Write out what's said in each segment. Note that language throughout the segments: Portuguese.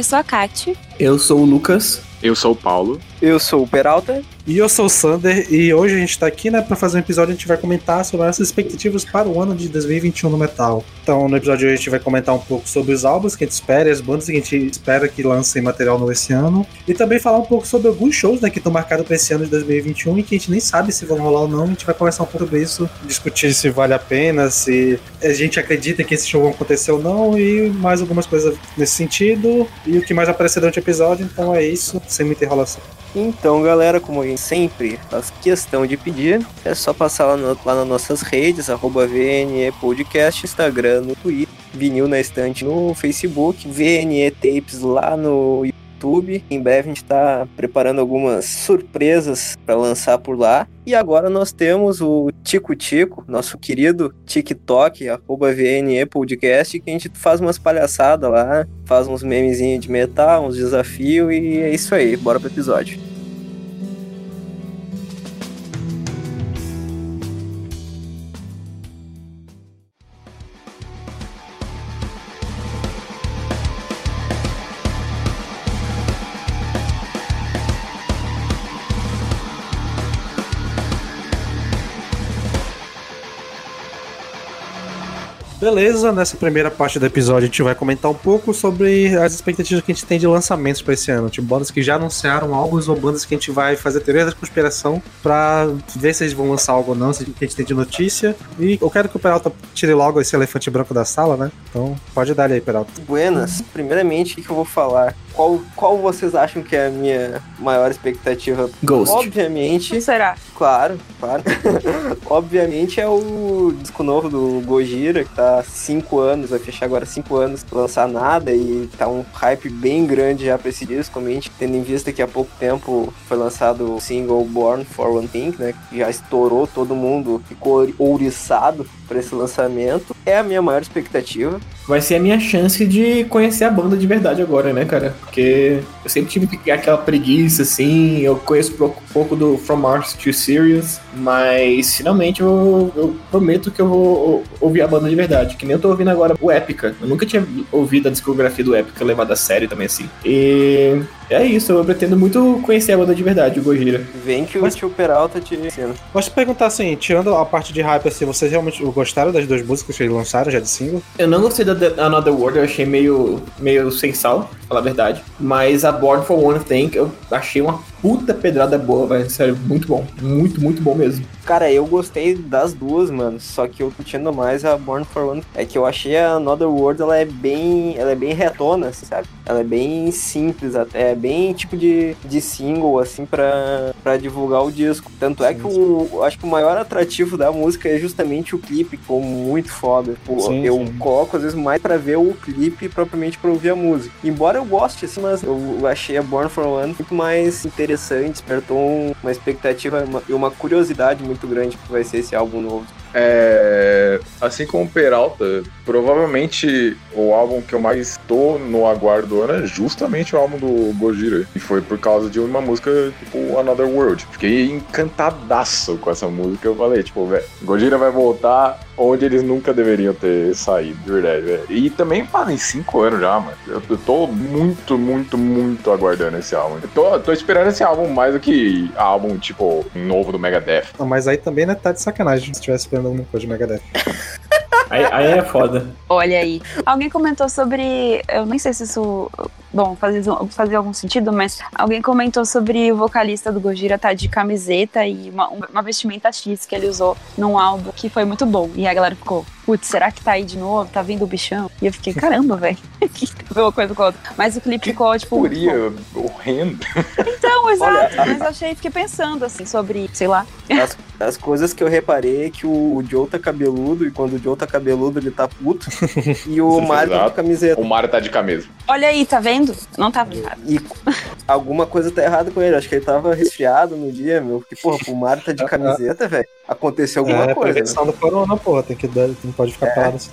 Eu sou a Kati. Eu sou o Lucas. Eu sou o Paulo. Eu sou o Peralta. E eu sou o Sander, e hoje a gente tá aqui, né, pra fazer um episódio, a gente vai comentar sobre as expectativas para o ano de 2021 no metal. Então, no episódio de hoje a gente vai comentar um pouco sobre os álbuns que a gente espera as bandas que a gente espera que lancem material novo esse ano. E também falar um pouco sobre alguns shows, né, que estão marcados para esse ano de 2021 e que a gente nem sabe se vão rolar ou não. A gente vai conversar um pouco sobre isso, discutir se vale a pena, se a gente acredita que esse show vai acontecer ou não, e mais algumas coisas nesse sentido. E o que mais aparecer durante o episódio, então é isso, sem muita enrolação. Então, galera, como a gente sempre faz questão de pedir, é só passar lá, no, lá nas nossas redes, arroba VNE Podcast, Instagram, no Twitter, Vinil na Estante no Facebook, VNE Tapes lá no YouTube. Em breve a gente está preparando algumas surpresas para lançar por lá. E agora nós temos o Tico Tico, nosso querido TikTok, arroba VNE Podcast, que a gente faz umas palhaçadas lá, faz uns memezinhos de metal, uns desafios e é isso aí. Bora pro episódio. Beleza, nessa primeira parte do episódio a gente vai comentar um pouco sobre as expectativas que a gente tem de lançamentos para esse ano. Tipo, bandas que já anunciaram álbuns ou bandas que a gente vai fazer teoria da conspiração pra ver se eles vão lançar algo ou não, se a gente tem de notícia. E eu quero que o Peralta tire logo esse elefante branco da sala, né? Então pode dar ele aí, Peralta. Buenas, primeiramente, o que eu vou falar? Qual, qual vocês acham que é a minha maior expectativa? Ghost. Obviamente, Será? claro, claro. Obviamente é o disco novo do Gojira, que tá há 5 anos, vai fechar agora 5 anos pra lançar nada e tá um hype bem grande já pra esse disco, realmente, tendo em vista que há pouco tempo foi lançado o single Born for One Thing, né? Que já estourou todo mundo, ficou ouriçado pra esse lançamento. É a minha maior expectativa. Vai ser a minha chance de conhecer a banda de verdade agora, né, cara? Porque eu sempre tive aquela preguiça, assim. Eu conheço pouco, pouco do From Mars to Sirius, mas finalmente eu, eu prometo que eu vou ouvir a banda de verdade. Que nem eu tô ouvindo agora o Épica. Eu nunca tinha ouvido a discografia do Épica levada a sério também, assim. E é isso, eu pretendo muito conhecer a banda de verdade, o Gojira. Vem que Mas- o tio Peralta te ensina. Posso te perguntar assim, tirando a parte de hype, assim, vocês realmente gostaram das duas músicas que eles lançaram já de single? Eu não gostei da The Another World, eu achei meio, meio sem sal, pra falar a verdade. Mas a Born for One Thing, eu achei uma puta pedrada boa, velho. Sério, muito bom. Muito, muito bom mesmo. Cara, eu gostei das duas, mano. Só que eu curtindo mais a Born for One. É que eu achei a Another World, ela é bem. Ela é bem retona, assim, sabe? Ela é bem simples até. É bem tipo de, de single, assim, pra, pra divulgar o disco. Tanto é que o. Acho que o maior atrativo da música é justamente o clipe, ficou muito foda. Pô, Sim, eu sim. coloco, às vezes, mais pra ver o clipe propriamente pra ouvir a música. Embora eu goste, assim, mas eu achei a Born for One muito mais interessante, despertou um- uma expectativa e uma curiosidade muito grande que vai ser esse álbum novo. É, assim como Peralta, provavelmente o álbum que eu mais tô no aguardo é justamente o álbum do Gojira. E foi por causa de uma música tipo Another World. Fiquei encantadaço com essa música. Eu falei, tipo, velho, Gojira vai voltar onde eles nunca deveriam ter saído, de verdade, velho. E também fazem cinco anos já, mano. Eu, eu tô muito, muito, muito aguardando esse álbum. Eu tô, tô esperando esse álbum mais do que álbum, tipo, novo do Megadeth. Não, mas aí também, né, tá de sacanagem se tivesse esperando alguma coisa de Megadeth. Aí, aí é foda. Olha aí. Alguém comentou sobre. Eu nem sei se isso. Bom, fazia, fazia algum sentido, mas alguém comentou sobre o vocalista do Gojira tá de camiseta e uma, uma vestimenta X que ele usou num álbum que foi muito bom. E a galera ficou, putz, será que tá aí de novo? Tá vindo o bichão? E eu fiquei, caramba, velho. que tem uma coisa com a outra. Mas o clipe ficou, tipo. Furia horrendo. Então, exato. Mas eu achei, fiquei pensando, assim, sobre, sei lá. As, as coisas que eu reparei é que o, o Joe tá cabeludo, e quando o Joe tá cabeludo, ele tá puto. E o Mario tá Exato. de camiseta. O Mario tá de camisa. Olha aí, tá vendo? Não tava errado. E alguma coisa tá errada com ele. Acho que ele tava resfriado no dia, meu. Porque, porra, o Mario tá de camiseta, velho. Aconteceu alguma é, coisa. né? prevenção do corona, porra. Tem que dar, não pode ficar parado assim.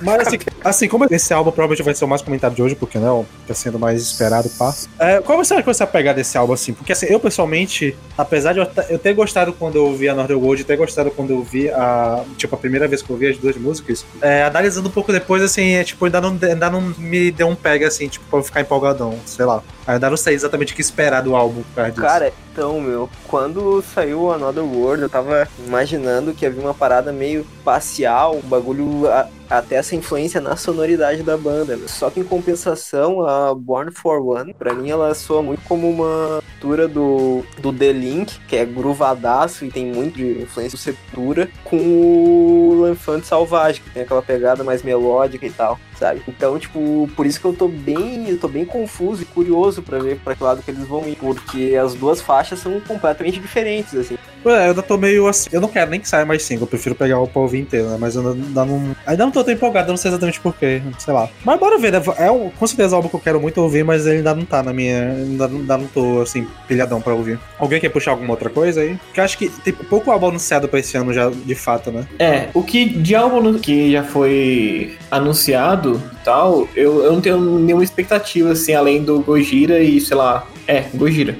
Mas assim, assim, como esse álbum provavelmente vai ser o mais comentado de hoje, porque né, tá sendo mais esperado, pá. É, qual você acha que vai ser a pegada desse álbum, assim? Porque assim, eu pessoalmente, apesar de eu, ter gostado quando eu ouvi a Northern World, ter gostado quando eu ouvi a. Tipo, a primeira vez que eu ouvi as duas músicas, é, analisando um pouco depois, assim, é tipo, ainda não, ainda não me deu um pega, assim, tipo, pra eu ficar empolgadão, sei lá. Ainda não sei exatamente o que esperar do álbum por causa disso. Cara, então, meu, quando saiu Another World, eu tava imaginando que havia uma parada meio espacial, um bagulho até essa influência na sonoridade da banda. meu. Só que em compensação, a Born for One, pra mim, ela soa muito como uma mistura do, do The Link, que é gruvadaço e tem muito de influência do Sepultura, com o L'Enfant Salvage, que tem aquela pegada mais melódica e tal, sabe? Então, tipo, por isso que eu tô bem, eu tô bem confuso e curioso pra ver pra que lado que eles vão ir, porque as duas faixas são completamente diferentes, assim. É, eu ainda tô meio assim. Eu não quero nem que saia mais single, eu prefiro pegar o ouvir inteiro, né? Mas eu ainda não. Ainda não tô tão empolgado, eu não sei exatamente porquê, sei lá. Mas bora ver, né? É um, com certeza um álbum que eu quero muito ouvir, mas ele ainda não tá na minha. Ainda, ainda não tô, assim, pilhadão pra ouvir. Alguém quer puxar alguma outra coisa aí? Porque eu acho que tem pouco álbum anunciado pra esse ano já, de fato, né? É, o que de álbum que já foi anunciado e tal, eu, eu não tenho nenhuma expectativa, assim, além do Gojira e, sei lá, é, Gojira.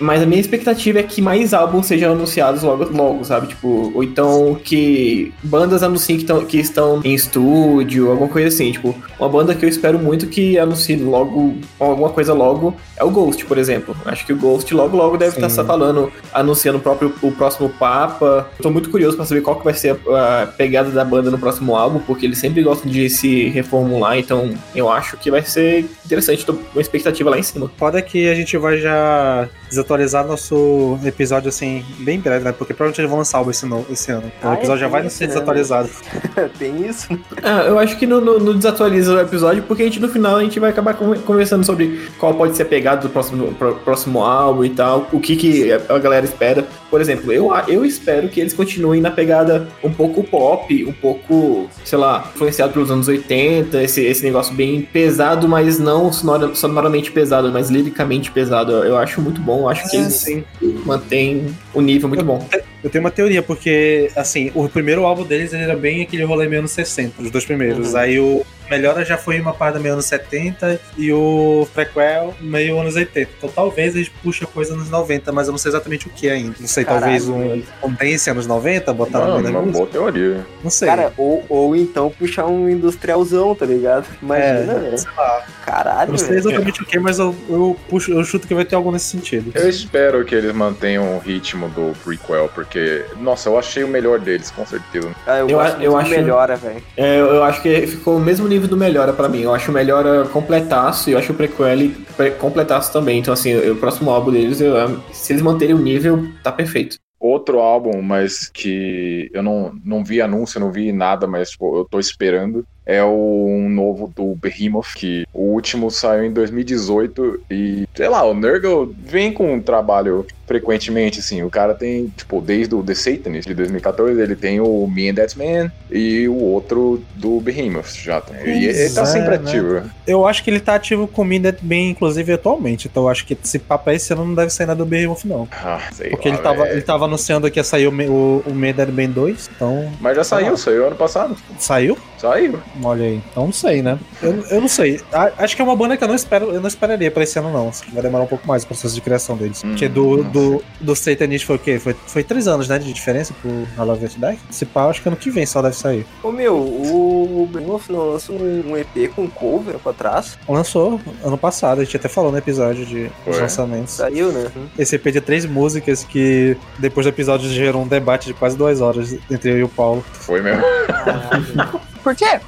Mas a minha expectativa é que mais álbuns sejam anunciados logo, logo sabe? Tipo, ou então que bandas anunciem que, tão, que estão em estúdio, alguma coisa assim. Tipo, uma banda que eu espero muito que anuncie logo, alguma coisa logo, é o Ghost, por exemplo. Acho que o Ghost logo, logo deve Sim. estar falando, anunciando o próprio o próximo Papa. Tô muito curioso pra saber qual que vai ser a, a pegada da banda no próximo álbum, porque eles sempre gostam de se reformular, então eu acho que vai ser interessante, tô com uma expectativa lá em cima. Foda que a gente vai já desatualizar nosso episódio assim, bem breve, né? Porque provavelmente eles vão lançar álbum esse, esse ano. Então Ah, o episódio é já vai ser né, desatualizado. tem isso? Ah, eu acho que no, no- no desatualiza o episódio, porque a gente no final a gente vai acabar con- conversando sobre qual pode ser a pegada do próximo, pro- próximo álbum e tal, o que, que a galera espera. Por exemplo, eu, eu espero que eles continuem na pegada um pouco pop, um pouco, sei lá, influenciado pelos anos 80, esse, esse negócio bem pesado, mas não sonora- sonoramente pesado, mas liricamente pesado. Eu, acho muito bom, eu acho que É, eles sim. mantêm o nível muito bom. Eu tenho uma teoria, porque, assim, o primeiro álbum deles ele era bem aquele rolê meio anos 60, os dois primeiros. Uhum. Aí o Melhora já foi uma parada meio anos 70 e o Prequel meio anos 80. Então talvez eles puxem coisa anos 90, mas eu não sei exatamente o que ainda. Não sei, Caralho, talvez um. Condense anos 90, botar no Não, uma música. boa teoria. Não sei. Cara, ou, ou então puxar um industrialzão, tá ligado? Imagina, é, velho. sei lá. Caralho, Eu não sei velho. exatamente o que, mas eu, eu, puxo, eu chuto que vai ter algo nesse sentido. Eu espero que eles mantenham o ritmo do prequel, porque, nossa, eu achei o melhor deles, com certeza. Ah, eu, Eu a- eu acho- melhora, velho. É, eu eu acho que ficou o mesmo nível do Melhora pra mim. Eu acho o Melhora completaço e eu acho o Prequel pre- completaço também. Então, assim, o próximo álbum deles, eu- se eles manterem o nível, tá perfeito. Outro álbum, mas que eu não, não vi anúncio, não vi nada, mas tipo, eu tô esperando, é o um novo do Behemoth, que o último saiu em 2018 e, sei lá, o Nurgle vem com um trabalho frequentemente, assim, o cara tem, tipo, desde o The Satanist de 2014, ele tem o Me and That Man e o outro do Behemoth já tem. E ele tá Pois é, sempre né? ativo. Eu acho que ele tá ativo com o Mindet bem, inclusive, atualmente. Então eu acho que esse papo aí esse ano não deve sair nada do Behemoth, não. Ah, sei Porque lá, ele tava, ele tava anunciando que ia sair o, Me- o, o Me Dead Man 2, então. Mas já saiu, saiu ano passado. Saiu? Saiu. Olha aí. Então não sei, né? Eu, eu não sei. A- acho que é uma banda que eu não espero, eu não esperaria pra esse ano, não. Acho que vai demorar um pouco mais o processo de criação deles. Hum, Porque do, do, do Satanist foi o quê? Foi, foi três anos, né? De diferença pro Halloween Deck. Se pá, acho que ano que vem só deve sair. Ô meu, o Behemoth não lança um, um EP com cover pra trás? Lançou ano passado, a gente até falou no episódio de Foi. lançamentos. Saiu, né? Esse EP de três músicas que depois do episódio gerou um debate de quase duas horas entre eu e o Paulo. Foi mesmo. Caralho. Por quê?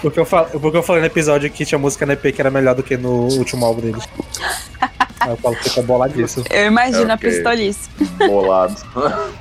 Porque eu, fal... porque eu falei no episódio que tinha música no EP que era melhor do que no último álbum deles. Aí o Paulo ficou boladíssimo. Eu imagino a Ok. pistolice. Bolado.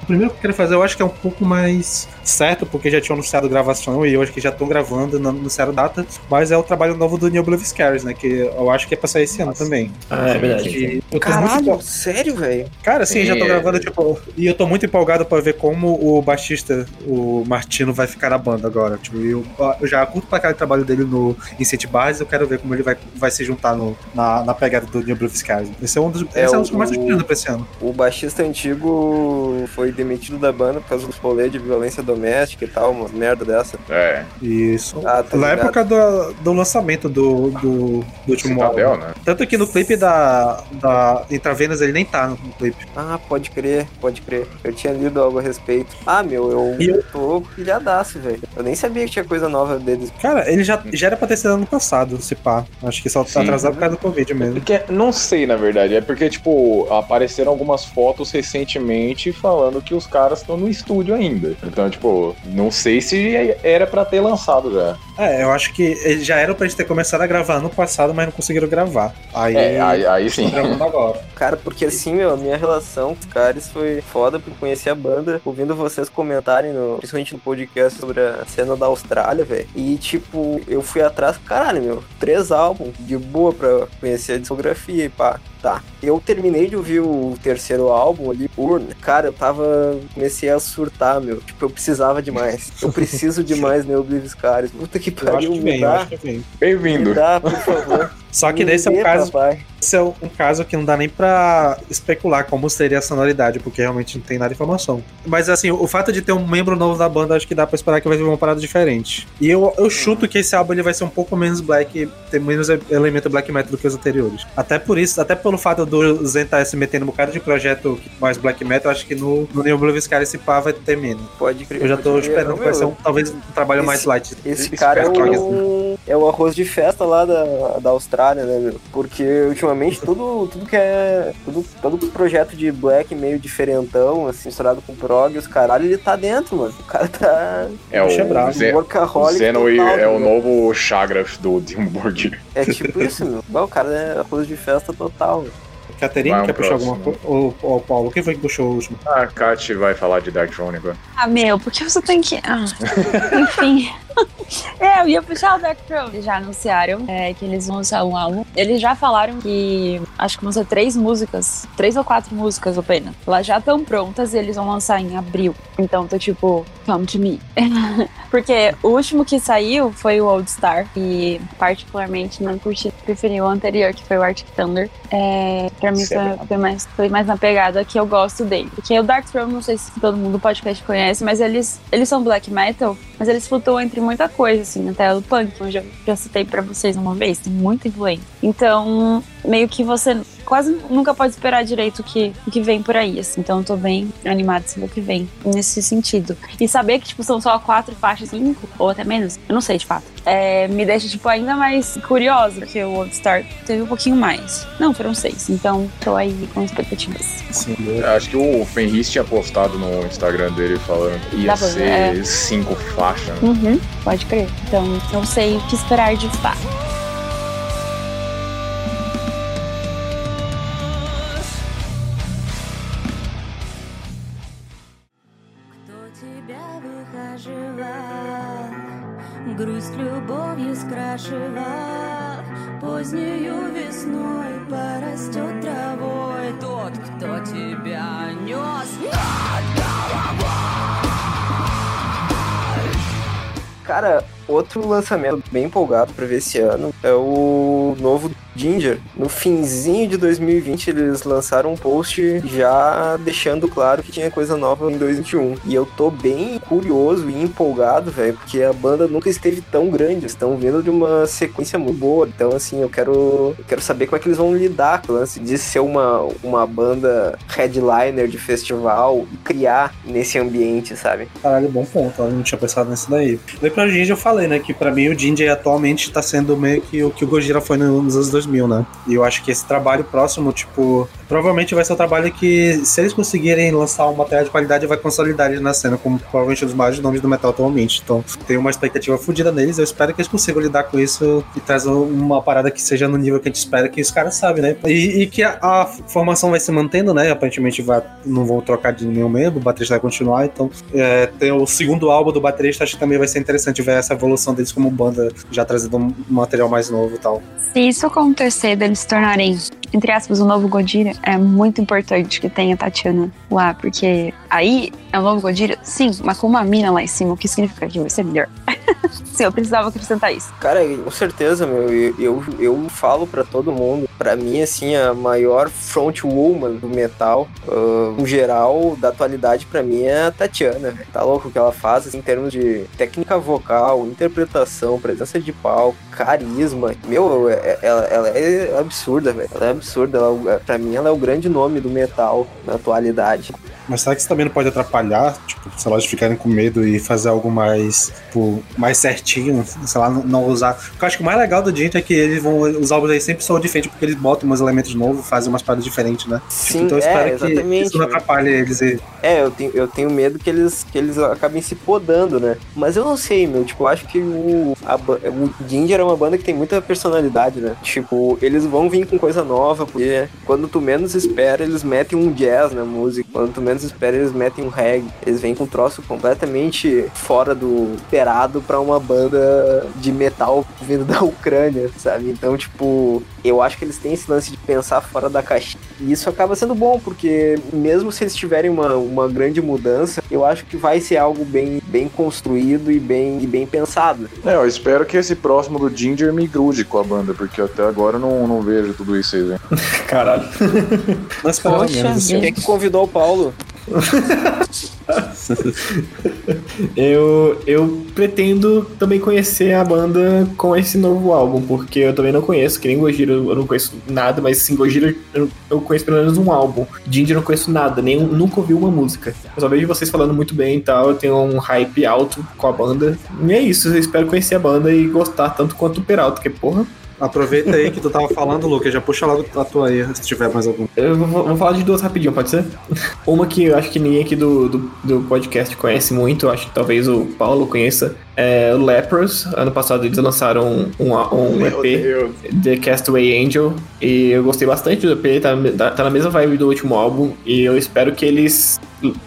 O primeiro que eu quero fazer, eu acho que é um pouco mais certo, porque já tinham anunciado gravação e eu acho que já estão gravando, não anunciaram data, mas é o trabalho novo do Neil Blue Scares, né? Que eu acho que é pra sair esse ano também. Ah, é verdade. E muito Caralho, empol- sério, velho? Cara, sim, já tô é. gravando, tipo, e eu tô muito empolgado pra ver como o baixista, o Martino, vai ficar na banda agora. Tipo, eu, eu já curto pra o trabalho dele no Incente Bars, eu quero ver como ele vai, vai se juntar no, na, na pegada do Neil Blue Scares. Esse é um dos, É, esse é um dos que eu mais esperando pra esse ano. O baixista antigo foi demitido da banda por causa dos rolês de violência doméstica e tal, uma merda dessa. É, Isso. Ah, tá Na ligado. época do, do lançamento do, do, do último Citadel, álbum. né? Tanto que no clipe da, da Intravenas ele nem tá no, no clipe. Ah, pode crer, pode crer. Eu tinha lido algo a respeito. Ah, meu, eu, E eu- tô pilhadaço, velho. Eu nem sabia que tinha coisa nova deles. Cara, ele já, já era pra ter sido ano passado, se pá. Acho que só tá atrasado por causa do Covid mesmo. Porque, não sei, na verdade. É porque, tipo, apareceram algumas fotos recentemente falando que os caras estão no estúdio ainda. Então, tipo, não sei se era pra ter lançado já. É, eu acho que já era pra gente ter começado a gravar ano passado, mas não conseguiram gravar. Aí, É, aí, aí sim. gravando agora. Cara, porque assim, meu, a minha relação com os caras foi foda por conhecer a banda, ouvindo vocês comentarem, no, principalmente no podcast sobre a cena da Austrália, velho. E, tipo, eu fui atrás, caralho, meu, três álbuns de boa pra conhecer a discografia e pá. Tá, eu terminei de ouvir o terceiro álbum ali, Urna. Cara, eu tava. Comecei a surtar, meu. Tipo, eu precisava demais. Eu preciso demais, né, Oblivious Caras. Puta que Eu acho pariu, que vem, acho que vem. Me Bem-vindo. dá, por favor. Só que Me nesse é um dê, caso papai. Esse é um caso que não dá nem pra especular como seria a sonoridade, porque realmente não tem nada de informação. Mas assim, o fato de ter um membro novo da banda, acho que dá pra esperar que vai vir uma parada diferente. E eu, eu chuto que esse álbum ele vai ser um pouco menos black, ter menos elemento black metal do que os anteriores. Até por isso, até pelo fato do Zen estar se metendo um bocado de projeto mais black metal, acho que no, no New Blue Sky esse pá vai ter menos. Pode crer. Eu já tô esperando que vai ser um, talvez um trabalho esse- mais light. Esse cara é o, é o arroz de festa lá da, da Austrália, né, meu? Porque ultimamente tudo, tudo que é. Tudo, todo projeto de black meio diferentão, assim, misturado com prog, os caralho, ele tá dentro, mano. O cara tá. É o. Zen- workaholic total, é o né? novo Chagraf do Dimmu Borgir. É tipo isso, meu. O cara é arroz de festa total. meu. Caterine, quer puxar alguma coisa? Ou, ou Paulo, quem foi que puxou o último? A Kat vai falar de Dark Throne agora. Ah, meu, porque você tem que. Ah, enfim. é, eu ia puxar o Dark Throne. Eles já anunciaram é, que eles vão lançar um álbum. Eles já falaram que acho que vão ser três músicas, três ou quatro músicas apenas. Elas já estão prontas e eles vão lançar em abril. Então tô tipo, come to me. Porque o último que saiu foi o Old Star. E particularmente não curti, preferi o anterior, que foi o Arctic Thunder. É, pra mim é foi, verdade. foi mais, foi mais na pegada que eu gosto dele. Porque o Dark Throne, não sei se todo mundo do podcast conhece, mas eles, eles são black metal, mas eles flutuam entre muita coisa, assim, até o punk, que eu já, já citei pra vocês uma vez, tem muita influência. Então, meio que você quase nunca pode esperar direito o que, o que vem por aí, assim. Então eu tô bem animada assim, o que vem nesse sentido. E saber que, tipo, são só quatro faixas, cinco, ou até menos, eu não sei de fato. É, me deixa, tipo, ainda mais curiosa, porque o Old Star teve um pouquinho mais. Não, foram seis. Então, tô aí com expectativas. Sim, Acho que o Fenris tinha postado no Instagram dele falando que ia ser é. cinco faixas. né? Uhum, pode crer. Então, não sei o que esperar de fato. Outro lançamento bem empolgado pra ver esse ano é o novo Ginger. No finzinho de 2020 eles lançaram um post já deixando claro que tinha coisa nova em 2021. E eu tô bem curioso e empolgado, velho, porque a banda nunca esteve tão grande. Estão vindo de uma sequência muito boa. Então, assim, eu quero, eu quero saber como é que eles vão lidar com o lance de ser uma, uma banda headliner de festival e criar nesse ambiente, sabe? Caralho, bom ponto. Eu não tinha pensado nisso daí. Daí pra Ginger eu falei, né? Que pra mim o Ginger atualmente tá sendo meio que o que o Gojira foi no- nos anos 2000, né? E eu acho que esse trabalho próximo, tipo. Provavelmente vai ser um trabalho que, se eles conseguirem lançar um material de qualidade, vai consolidar eles na cena, como provavelmente um dos maiores nomes do metal atualmente. Então, tem uma expectativa fodida neles. Eu espero que eles consigam lidar com isso e trazer uma parada que seja no nível que a gente espera, que os caras sabem, né? E, e que a, a formação vai se mantendo, né? Aparentemente vai, não vão trocar de nenhum membro, o baterista vai continuar. Então, é, tem o segundo álbum do baterista, acho que também vai ser interessante ver essa evolução deles como banda, já trazendo um material mais novo e tal. Se isso acontecer, deles se tornarem, entre aspas, o novo Godira, é muito importante que tenha Tatiana lá, porque aí é o novo Godira, sim, mas com uma mina lá em cima, o que significa que vai ser melhor. sim, eu precisava acrescentar isso. Cara, com certeza, meu. Eu, eu, eu falo pra todo mundo. Pra mim, assim, a maior frontwoman do metal, uh, em geral, da atualidade, pra mim, é a Tatiana. Tá louco o que ela faz, assim, em termos de técnica vocal, interpretação, presença de palco, carisma. Meu, é- ela, ela é absurda, velho. Ela é absurda. Ela, pra mim, ela é o grande nome do metal na atualidade. Mas será que isso também não pode atrapalhar? Tipo, sei lá, de ficarem com medo e fazer algo mais, tipo, mais certinho, sei lá, não, não usar. Porque eu acho que o mais legal do Dint é que eles vão. Os álbuns aí sempre são diferentes, porque eles botam uns elementos novos, fazem umas paradas diferentes, né? Sim, então eu é, espero que isso não atrapalhe eles. E... É, eu tenho, eu tenho medo que eles, que eles acabem se podando, né? Mas eu não sei, meu. Tipo, eu acho que o, a, o Ginger é uma banda que tem muita personalidade, né? Tipo, eles vão vir com coisa nova, porque quando tu menos espera, eles metem um jazz na música. Quando tu menos espera, eles metem um reggae. Eles vêm com um troço completamente fora do esperado pra uma banda de metal vindo da Ucrânia, sabe? Então, tipo, eu acho que eles têm esse lance de pensar fora da caixinha. E isso acaba sendo bom, porque mesmo se eles tiverem uma, uma grande mudança, eu acho que vai ser algo bem, bem construído e bem, e bem pensado. É, eu espero que esse próximo do Ginger me grude com a banda, porque até agora eu não, não vejo tudo isso aí, velho. Caralho. Esperava Poxa menos. Quem é que convidou o Paulo? Eu, eu pretendo também conhecer a banda com esse novo álbum, porque eu também não conheço, que nem Gojira, eu não conheço nada, mas sim, Gojira eu, eu conheço pelo menos um álbum. Ginger eu não conheço nada, nem, nunca ouvi uma música. Eu só vejo vocês falando muito bem e tal, eu tenho um hype alto com a banda. E é isso, eu espero conhecer a banda e gostar tanto quanto o Peralta, que porra. Aproveita aí que tu tava falando, Lucas, já puxa logo a tua aí, se tiver mais algum. Eu vou, vou falar de duas rapidinho, pode ser? Uma que eu acho que ninguém aqui do, do, do podcast conhece muito, acho que talvez o Paulo conheça, é o Lepros. Ano passado eles lançaram um, um EP, The Castaway Angel, e eu gostei bastante do EP, tá, tá- tá na mesma vibe do último álbum, e eu espero que eles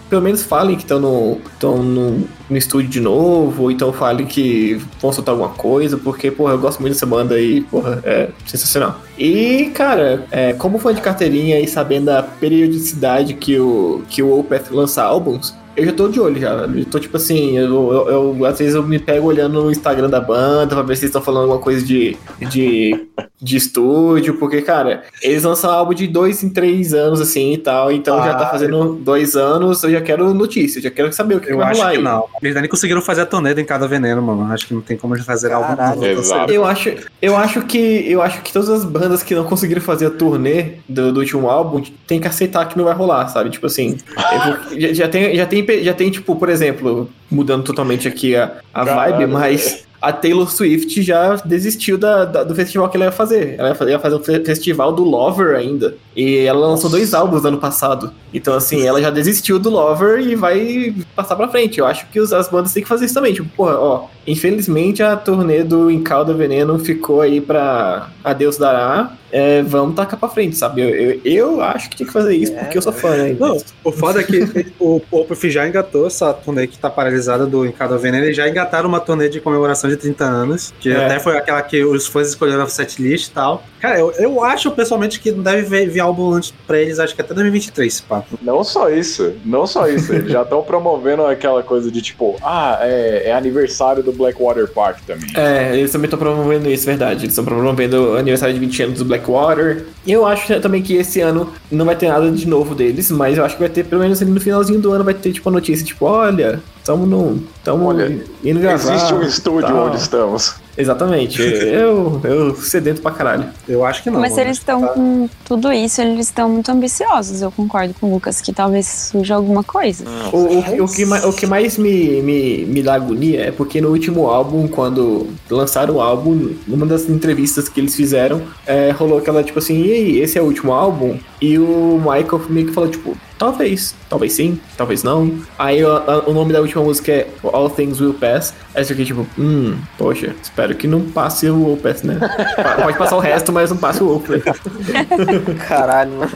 pelo menos falem que estão no, tão no, no estúdio de novo, ou então falem que vão soltar alguma coisa, porque, porra, eu gosto muito dessa banda e, porra, é sensacional. E, cara, é, como fã de carteirinha e sabendo a periodicidade que o, que o Opeth lança álbuns, eu já tô de olho já. Eu tô tipo assim, eu, eu- eu- às vezes eu me pego olhando no Instagram da banda pra ver se eles estão falando alguma coisa de, de, de estúdio, porque, cara, eles lançam álbum de dois em três anos, assim e tal, então já tá Ah, fazendo dois anos, eu já quero notícia, já quero saber o que, que Eu vai acho rolar que aí. não. Eles nem conseguiram fazer a turnê em cada veneno, mano. Acho que não tem como eles fazer algo novo. Exato. Eu acho, eu acho que eu acho que todas as bandas que não conseguiram fazer a turnê do, do último álbum tem que aceitar que não vai rolar, sabe? Tipo assim, eu- já, já tem, já tem, já tem tipo, por exemplo, mudando totalmente aqui a, a vibe, mas a Taylor Swift já desistiu da, da- do festival que ela ia fazer. Ela ia fazer, fazer um fe- festival do Lover ainda. E ela lançou dois álbuns no ano passado. Então, assim, ela já desistiu do Lover e vai passar pra frente. Eu acho que os- as bandas têm que fazer isso também. Tipo, porra, ó, infelizmente a turnê do Encalda Veneno ficou aí pra Adeus Dará. É, vamos tacar pra frente, sabe? Eu, eu, eu acho que tinha que fazer isso É, porque eu sou fã, né? Não, o foda é que o Opeth já engatou essa turnê que tá paralisada do Encado Veneno. Eles já engataram uma turnê de comemoração de 30 anos, que É. até foi aquela que os fãs escolheram a setlist e tal. Cara, eu, eu acho pessoalmente que não deve vir, vir álbum antes pra eles, acho que até 2023, pá. Não só isso, não só isso. Eles já estão promovendo aquela coisa de tipo, ah, é, é aniversário do Blackwater Park também. É, eles também estão promovendo isso, verdade. Eles estão promovendo o aniversário de 20 anos do Blackwater. E eu acho também que esse ano não vai ter nada de novo deles, mas eu acho que vai ter, pelo menos ali no finalzinho do ano, vai ter tipo a notícia, tipo, olha, tamo no. Gravar. Existe um estúdio tal. onde estamos. Exatamente. eu, eu sedento pra caralho. Eu acho que não. Mas se eles estão Tá. com tudo isso, eles estão muito ambiciosos. Eu concordo com o Lucas que talvez surja alguma coisa. O, o, o que, mais- o que mais me, me, me dá agonia é porque no último álbum, quando lançaram o álbum, numa das entrevistas que eles fizeram, é, rolou aquela tipo assim: e aí, esse é o último álbum? E o Michael meio que falou, tipo, talvez, talvez sim, talvez não. Aí o, a- o nome da última música é All Things Will Pass. Aí você fica tipo, hum, poxa, espero que não passe o Pass, né? Pode passar o resto, mas não passe o Pass. Caralho, mano.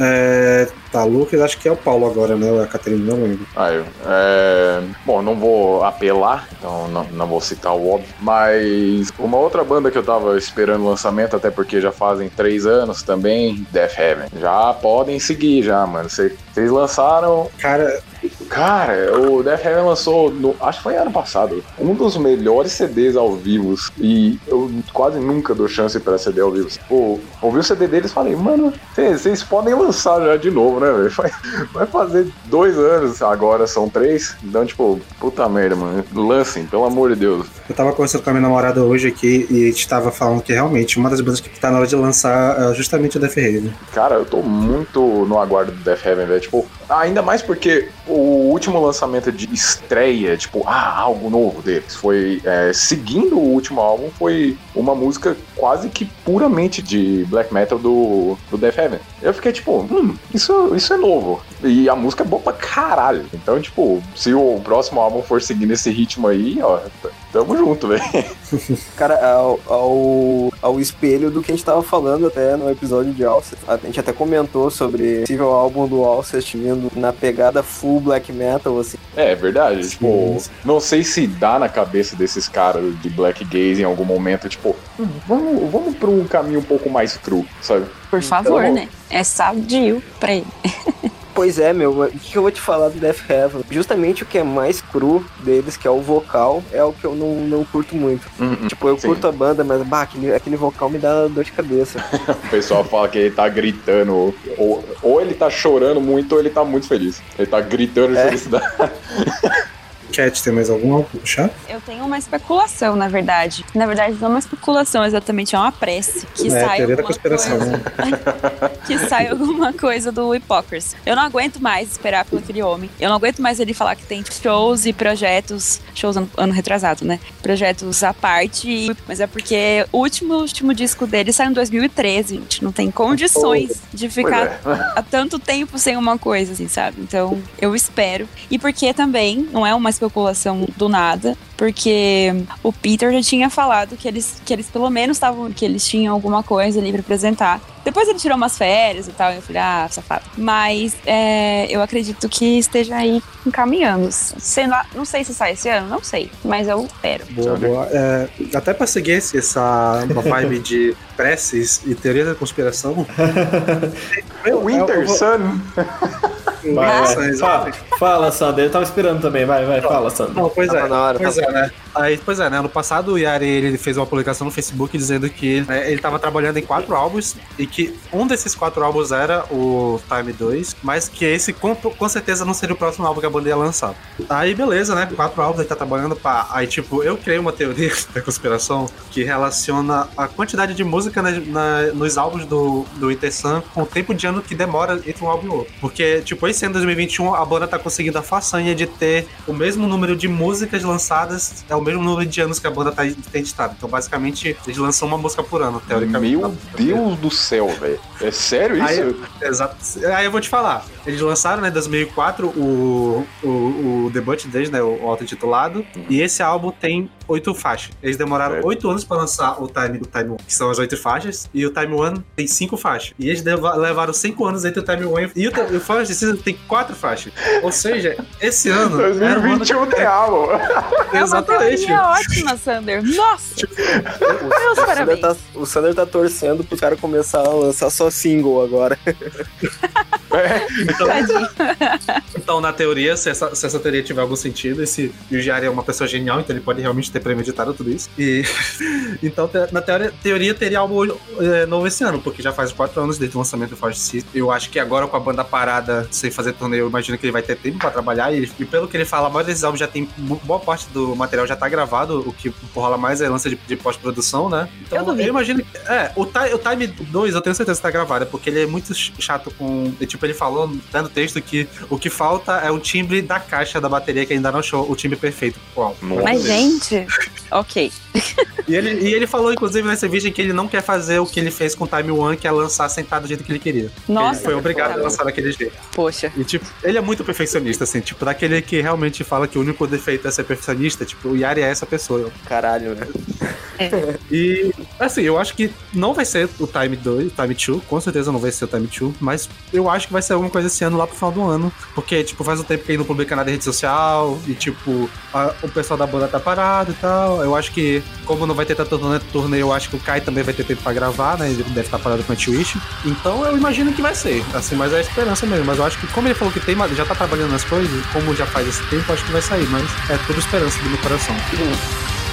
É, tá, Lucas, acho que é o Paulo agora, né? A Catarina, não lembro. Ah, eu, é, bom, não vou apelar, então não, não vou citar o óbvio, mas uma outra banda que eu tava esperando o lançamento, até porque já fazem três anos também, Death Heaven. Já podem seguir, já, mano. Cê- Vocês lançaram. Cara, Cara, o Death Heaven lançou, no- acho que foi ano passado, um dos melhores CDs ao vivo. E eu quase nunca dou chance pra CD ao vivo. Pô, ouvi o CD deles e falei, mano, vocês podem lançar já de novo, né, velho? Vai, vai fazer dois anos, agora são três. Então, tipo, puta merda, mano. Lancem, pelo amor de Deus. eu tava conversando com a minha namorada hoje aqui e a gente tava falando que realmente uma das bandas que tá na hora de lançar é justamente o Death Raven. Cara, eu tô muito no aguardo do Death Heaven, velho. Tipo, ainda mais porque o último lançamento de estreia, tipo, ah, algo novo deles, foi é, seguindo o último álbum, foi uma música quase que puramente de black metal do, do Death Heaven. Eu fiquei tipo, hum, isso, isso é novo. E a música é boa pra caralho. Então, tipo, se o próximo álbum for seguindo esse ritmo aí, ó, tamo junto, velho. Cara, ao, ao, ao espelho do que a gente tava falando até no episódio de Alcest. A gente até comentou sobre o possível álbum do Alcest vindo na pegada full black metal, assim. É, é verdade. Tipo, Sim. não sei se dá na cabeça desses caras de black gaze em algum momento, tipo, "Hum, vamos, vamos pra um caminho um pouco mais cru, sabe? Por favor, Então- né? É sadio pra ele. Pois é, meu, o que eu vou te falar do Death Heaven? Justamente o que é mais cru deles, que é o vocal, é o que eu não, não curto muito. Tipo, eu Sim. curto a banda, mas bah, aquele, aquele vocal me dá dor de cabeça. O pessoal fala que ele tá gritando, ou, ou ele tá chorando muito, ou ele tá muito feliz. Ele tá gritando de É. felicidade. Cat, tem mais algum pra puxar? Eu tenho uma especulação, na verdade. Na verdade, não é uma especulação exatamente, é uma prece. Que é, sai teoria da alguma conspiração. coisa- né? que sai alguma coisa do Hypocrisy. Eu não aguento mais esperar por aquele homem. Eu não aguento mais ele falar que tem shows e projetos. Shows ano, ano retrasado, né? Projetos à parte. Mas é porque o último, último disco dele saiu em 2013. A gente não tem condições de ficar é. há tanto tempo sem uma coisa, assim, sabe? Então, eu espero. E porque também, não é uma especulação do nada, porque o Peter já tinha falado que eles, que eles pelo menos estavam, que eles tinham alguma coisa ali pra apresentar. Depois ele tirou umas férias e tal, e eu falei, ah, safado. Mas é, eu acredito que esteja aí encaminhando. Sei lá, não sei se sai esse ano, não sei, mas eu espero. Boa, boa. É, até pra seguir esse- essa uma vibe de preces e teoria da conspiração. Winter vou- Sun. Vai, vai. Fala, fala, Sander. Eu tava esperando também. Vai, vai, fala, Sander. Não, pois é. na hora, pois tava- é, né? Aí, pois é, né? Ano passado o Yari ele fez uma publicação no Facebook dizendo que né, ele tava trabalhando em quatro álbuns e que um desses quatro álbuns era o Time 2, mas que esse com, com certeza não seria o próximo álbum que a banda ia lançar. Aí, beleza, né? Quatro álbuns ele tá trabalhando pra. Aí, tipo, eu criei uma teoria da conspiração que relaciona a quantidade de música na- na- nos álbuns do, do Winter Sun com o tempo de ano que demora entre um álbum e outro. Porque, tipo, esse ano 2021 a banda tá conseguindo a façanha de ter o mesmo número de músicas lançadas, é o mesmo número de anos que a banda tá tem estado. Então, basicamente, eles lançam uma música por ano, teoricamente. Meu Deus do céu, velho. É sério isso? Aí, exato. Aí eu vou te falar. Eles lançaram, né, em 2004, o, o, o debut deles, né, o auto-intitulado. E esse álbum tem oito faixas. Eles demoraram oito anos pra lançar o Time, o Time One, que são as oito faixas. E o Time One tem cinco faixas. E eles leva- levaram cinco anos entre o Time One e o, e o Final Season tem quatro faixas. Ou seja, esse ano era um ano 2021 tem álbum. Exatamente. É ótima, Sander. Nossa! Meus O Sander, parabéns. tá, o Sander tá torcendo pro cara começar a lançar só single agora. Tadinho. Então, na teoria, se essa, se essa teoria tiver algum sentido, esse Yujiari é uma pessoa genial, então ele pode realmente ter premeditado tudo isso. E então, te- na teoria, teoria teria algo é, novo esse ano, porque já faz quatro anos desde o lançamento do Force System. Eu acho que agora com a banda parada, sem fazer torneio, eu imagino que ele vai ter tempo pra trabalhar. E, e pelo que ele fala, a maioria desses álbuns já tem bo- boa parte do material já tá gravado, o que rola mais é lança de, de pós-produção, né? Então, Eu eu, imagino que. É, o, o Time 2 eu tenho certeza que tá gravado, porque ele é muito ch- chato com. e, Tipo, ele falou tá no texto que o que falta é o timbre da caixa da bateria que ainda não achou o timbre perfeito pro álbum. Nossa. Mas, gente, ok. E ele, e ele falou, inclusive, nessa vídeo que ele não quer fazer o que ele fez com o Time One, que é lançar sentado do jeito que ele queria. Nossa, ele foi obrigado a lançar daquele jeito. Poxa. E, tipo, ele é muito perfeccionista, assim, tipo, daquele que realmente fala que o único defeito é ser perfeccionista, tipo, o Yari é essa pessoa. Caralho, né? E, assim, eu acho que não vai ser o Time 2, o Time 2, com certeza não vai ser o Time 2, mas eu acho que vai ser alguma coisa esse ano lá pro final do ano, porque, tipo, faz um tempo que ele não publica nada em rede social, e, tipo, a- o pessoal da banda tá parado tal. Eu acho que, como não vai ter tanto torneio, eu acho que o Kai também vai ter tempo pra gravar, né? Ele deve estar parado com a Twitch. Então eu imagino que vai ser, assim, mas é a esperança mesmo. Mas eu acho que, como ele falou que tem, já tá trabalhando nas coisas, como já faz esse tempo, acho que vai sair, mas é tudo esperança do meu coração. É,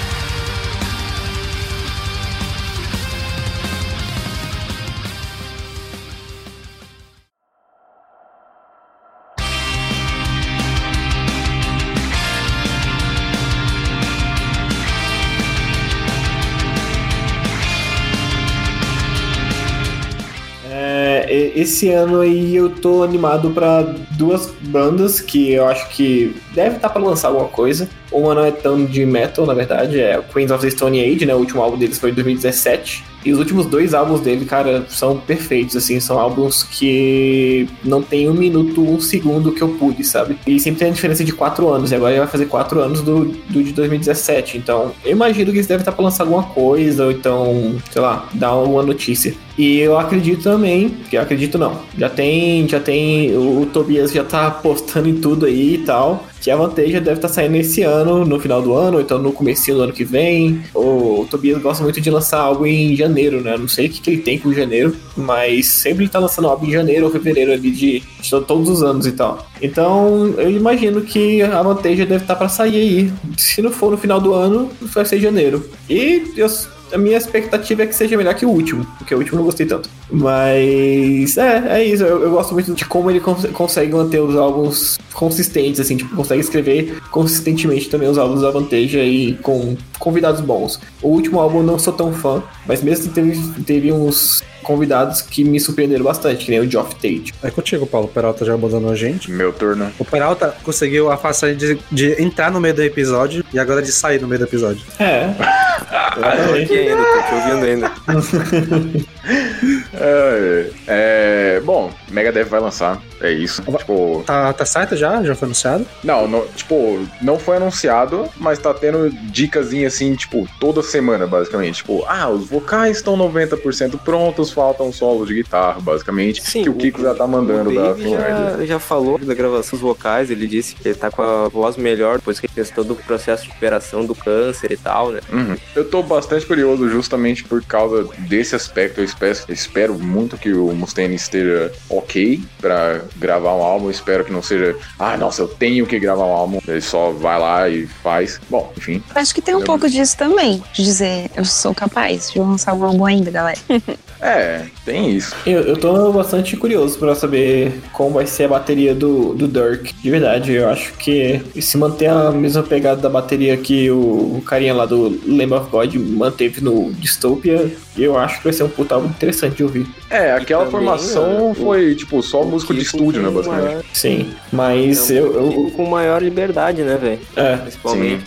esse ano aí eu tô animado pra duas bandas que eu acho que deve estar pra lançar alguma coisa. Uma não é tão de metal, na verdade, é Queens of the Stone Age, né? O último álbum deles foi em 2017. E os últimos dois álbuns dele, cara, são perfeitos, assim, são álbuns que não tem um minuto, um segundo que eu pude, sabe? E sempre tem a diferença de quatro anos, e agora ele vai fazer quatro anos do, do de 2017. Então, eu imagino que eles devem estar pra lançar alguma coisa, ou então, sei lá, dar alguma notícia. E eu acredito também, que eu acredito não, já tem, já tem, o, o Tobias já tá postando em tudo aí e tal, que a Vanteja deve estar saindo esse ano, no final do ano, ou então no começo do ano que vem. O, Tobias gosta muito de lançar algo em janeiro, né? Não sei o que, que ele tem com janeiro, mas sempre ele tá lançando algo em janeiro ou fevereiro ali de, de to- todos os anos e tal. Então, eu imagino que a Vanteja deve estar pra sair aí. Se não for no final do ano, vai ser janeiro. E eu a minha expectativa é que seja melhor que o último, porque o último eu não gostei tanto. Mas é, é isso. Eu, eu gosto muito de como ele cons- consegue manter os álbuns consistentes, assim, tipo, consegue escrever consistentemente também os álbuns da Vanteja e com convidados bons. O último álbum eu não sou tão fã, mas mesmo teve, teve uns convidados que me surpreenderam bastante, que nem o Geoff Tate. É contigo, Paulo. O Peralta já abandonou a gente. Meu turno. O Peralta conseguiu a façanha de, de entrar no meio do episódio e agora de sair no meio do episódio. É. Ah, tô aqui ainda, tô te ouvindo ainda. É, é, bom, Megadeth vai lançar, é isso. Tipo, Tá, tá certo já? Já foi anunciado? não, não, tipo, não foi anunciado, mas tá tendo dicasinha assim, tipo, toda semana, basicamente. Tipo, ah, os vocais estão 90% prontos, faltam solos de guitarra, basicamente. que o Kiko já tá mandando o da Finlândia. já, já falou da gravação dos vocais, ele disse que ele tá com a voz melhor depois que ele fez todo o processo de recuperação do câncer e tal, né? Uhum. Eu tô bastante curioso justamente por causa desse aspecto. Eu espero, espero muito que o Mustaine esteja ok pra gravar um álbum. Eu espero que não seja, ah, nossa, eu tenho que gravar um álbum. Ele só vai lá e faz. Bom, enfim. Acho que tem um pouco disso também. De dizer, eu sou capaz de lançar um álbum ainda, galera. É, tem isso. Eu, eu tô bastante curioso pra saber como vai ser a bateria do, do Dirk. De verdade, eu acho que se manter a mesma pegada da bateria que o, o carinha lá do Lamb of God manteve no Dystopia, eu acho que vai ser um puta álbum interessante de ouvir. É, aquela também, formação o- foi, tipo, só o músico de estúdio, né, basicamente. maior- Sim, mas é um eu, eu, com maior liberdade, né, velho? é, Principalmente.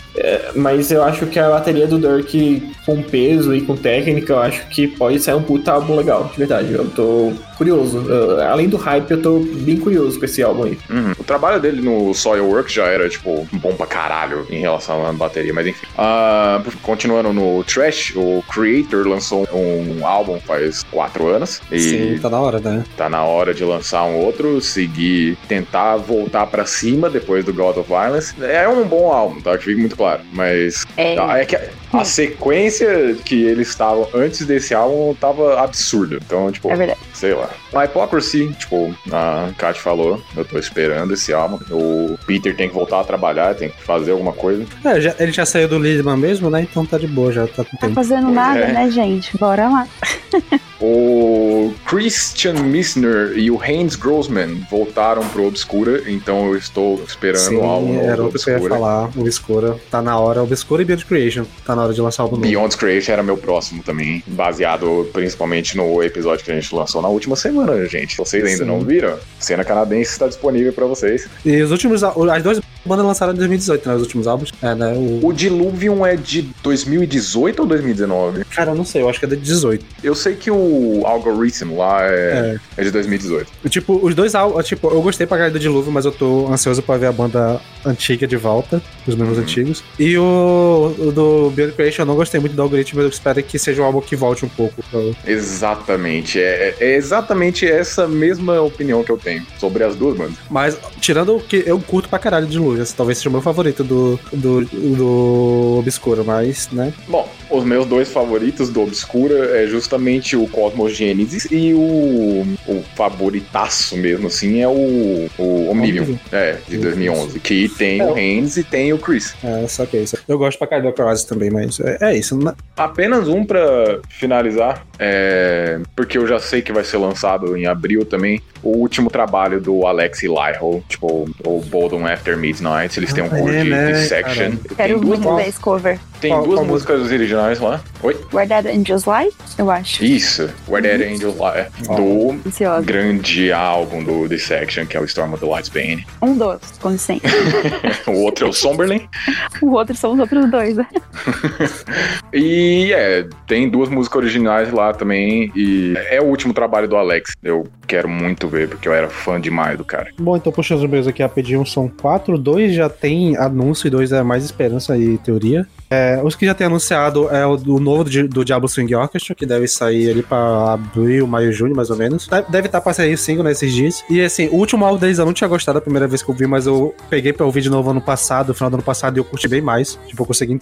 mas eu acho que a bateria do Dirk com peso e com técnica, eu acho que pode sair um puta álbum legal, de verdade. Eu tô curioso. Eu- além do hype, eu tô bem curioso com esse álbum aí. Uhum. O trabalho dele no Soilwork já era, tipo, bom pra caralho em relação à bateria, mas enfim. Ah, continuando no Trash, o Creator lançou um álbum faz quatro anos. E Sim, tá na hora, né? tá na hora de lançar um outro, seguir, tentar voltar pra cima depois do God of Violence. É um bom álbum, tá? Que fique muito claro. Mas É. é que a, a sequência que eles estavam antes desse álbum tava absurda. Então, tipo, É verdade. sei lá. Bye. A Hypocrisy, tipo, a Kat falou, eu tô esperando esse álbum. O Peter tem que voltar a trabalhar, tem que fazer alguma coisa. É, já- ele já saiu do Lidman mesmo, né? Então tá de boa, já tá com Tá tempo. fazendo Pois nada, é. né, gente? Bora lá. O Christian Missner e o Hans Grossman voltaram pro Obscura, então eu estou esperando o álbum Sim, novo era do o que eu ia Obscura. falar. O Obscura tá na hora. Obscura e Beyond Creation. Tá na hora de lançar o álbum novo. Beyond Creation era meu próximo também, baseado principalmente no episódio que a gente lançou na última semana, gente. Vocês ainda Sim. não viram? Cena canadense está disponível pra vocês. E os últimos. As duas bandas lançaram em 2018, né? Os últimos álbuns. É, né? O... O Diluvium é de 2018 ou 2019? Cara, eu não sei, eu acho que é de 18. Eu sei que o Algorithm lá é, é de 2018. Tipo, os dois álbuns. Tipo, eu gostei pra caralho do Dilúvio, mas eu tô ansioso pra ver a banda antiga de volta, os membros Uhum. antigos. E o, o do Beyond Creation eu não gostei muito do algoritmo, eu espero que seja um álbum que volte um pouco. pro- Exatamente. É, é exatamente essa mesma opinião que eu tenho sobre as duas bandas. Mas, tirando o que eu curto pra caralho de Dilúvio, talvez seja o meu favorito do, do, do Obscuro, mas, né? Bom, os meus dois favoritos do Obscura é justamente o Cosmos Genesis e o, o favoritaço mesmo, assim, é o, o Omnivium. Omnivium. É, de 2011. Que tem o Haynes e tem o Chris. É, só que é isso. Eu gosto pra caralho do Cross também, mas é, é isso. né? Apenas um pra finalizar, é, porque eu já sei que vai ser lançado em abril também, o último trabalho do Alex Lyle, tipo, o Bolden After Midnight, eles têm um Ah, cover é, de, né, de section. cara? Tem Quero duas, muito mu- ver esse cover. Tem Qual- duas qual músicas originais lá. Oi? Guardado Angels Light, eu acho. Isso, Where Dead Angels Lie, do Ansiosa. grande álbum do The Section, que é o Storm of the Light's Bane. Um dos, com licença. O outro é o Somberlin. o outro são os outros dois, né? E é, tem duas músicas originais lá também. E é o último trabalho do Alex. Eu quero muito ver, porque eu era fã demais do cara. Bom, então puxando os meus aqui rapidinho, são quatro. Dois já tem anúncio e dois é mais esperança e teoria. É, os que já tem anunciado é o do novo do, do Diablo Swing Orchestra, que deve sair ali pra abril, maio, junho, mais ou menos. Deve- estar pra sair single nesses dias. E assim, o último álbum deles eu não tinha gostado a primeira vez que eu vi, mas eu peguei pra ouvir de novo ano passado, final do ano passado, e eu curti bem mais. Tipo, eu consegui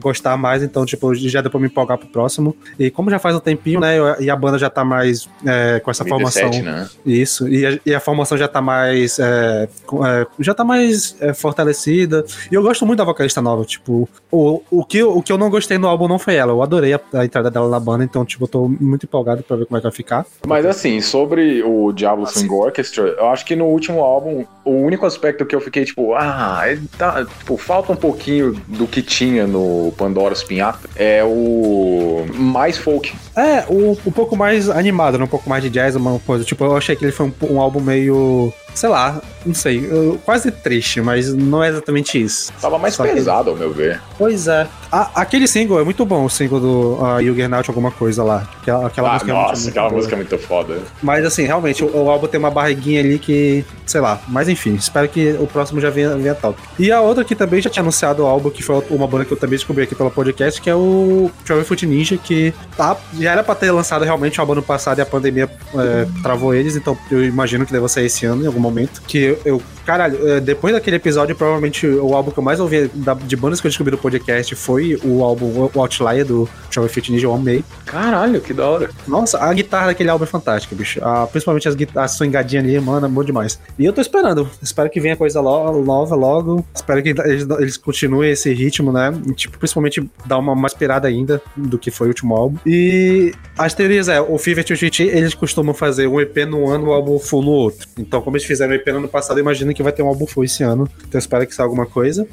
gostar mais, então, tipo, já deu pra me empolgar pro próximo. E como já faz um tempinho, né, eu- e a banda já tá mais é, com essa formação. 2017, né? Isso, e a, e a formação já tá mais. é, é, já tá mais é, fortalecida. E eu gosto muito da vocalista nova. Tipo, o, o, que, eu- o que eu não gostei no álbum não foi ela. Eu adorei a, a entrada dela na banda, então, tipo, eu tô muito empolgado pra ver como é que vai ficar. Mas assim, sobre o Diablo Swing Orchestra, eu acho que no último álbum, o único aspecto que eu fiquei tipo, ah, é, tá, tipo, falta um pouquinho do que tinha no Pandora's Pinhata, é o mais folk. É, o, um pouco mais animado, né? um pouco mais de jazz, uma coisa. Tipo, eu achei que ele foi um, um álbum meio. Sei lá, não sei, quase triste, mas não é exatamente isso. Tava mais Só que- pesado, ao meu ver. Pois é. A- aquele single é muito bom, o single do uh, Juggernaut, alguma coisa lá. Aquela, aquela ah, música é muito- nossa, muito aquela boa. música é muito foda. Mas assim, realmente, o, o álbum tem uma barriguinha ali que, sei lá, mas enfim, espero que o próximo já venha, venha top. E a outra que também já tinha anunciado o álbum, que foi uma banda que eu também descobri aqui pelo podcast, que é o Travel Foot Ninja, que tá, já era pra ter lançado realmente o álbum ano passado e a pandemia é, travou eles, então eu imagino que deva sair esse ano em algum momento. Que eu, caralho, é, depois daquele episódio, provavelmente o álbum que eu mais ouvi de bandas que eu descobri no podcast foi o álbum o Outlier do Travel Foot Ninja, eu amei. Caralho, que da hora. Nossa, a guitarra daquele álbum é fantástica, bicho. Ah, principalmente as guitarras swingadinhas ali, mano, é bom demais. E eu tô esperando. Espero que venha coisa lo- nova logo. Espero que eles, eles continuem esse ritmo, né? E, tipo, principalmente dar uma mais pirada ainda do que foi o último álbum. E as teorias é, o Fever 2GT, eles costumam fazer um EP no ano, um álbum full no outro. Então, como eles fizeram um EP no ano passado, eu imagino que vai ter um álbum full esse ano. Então, espero que saia alguma coisa.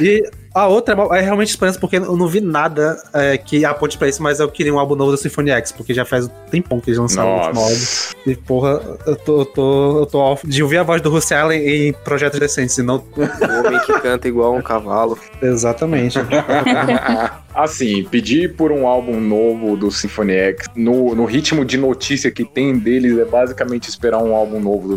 E a outra é realmente esperança, porque eu não vi nada é, que aponte pra isso, mas eu queria um álbum novo da Symphony X, porque já faz um tempão que eles lançaram o último álbum. Nossa. E porra, eu tô, eu tô, eu tô off de ouvir a voz do Russell Allen em projetos decentes, e não O homem que canta igual um cavalo. exatamente. Assim, pedir por um álbum novo do Symphony X no, no ritmo de notícia que tem deles é basicamente esperar um álbum novo do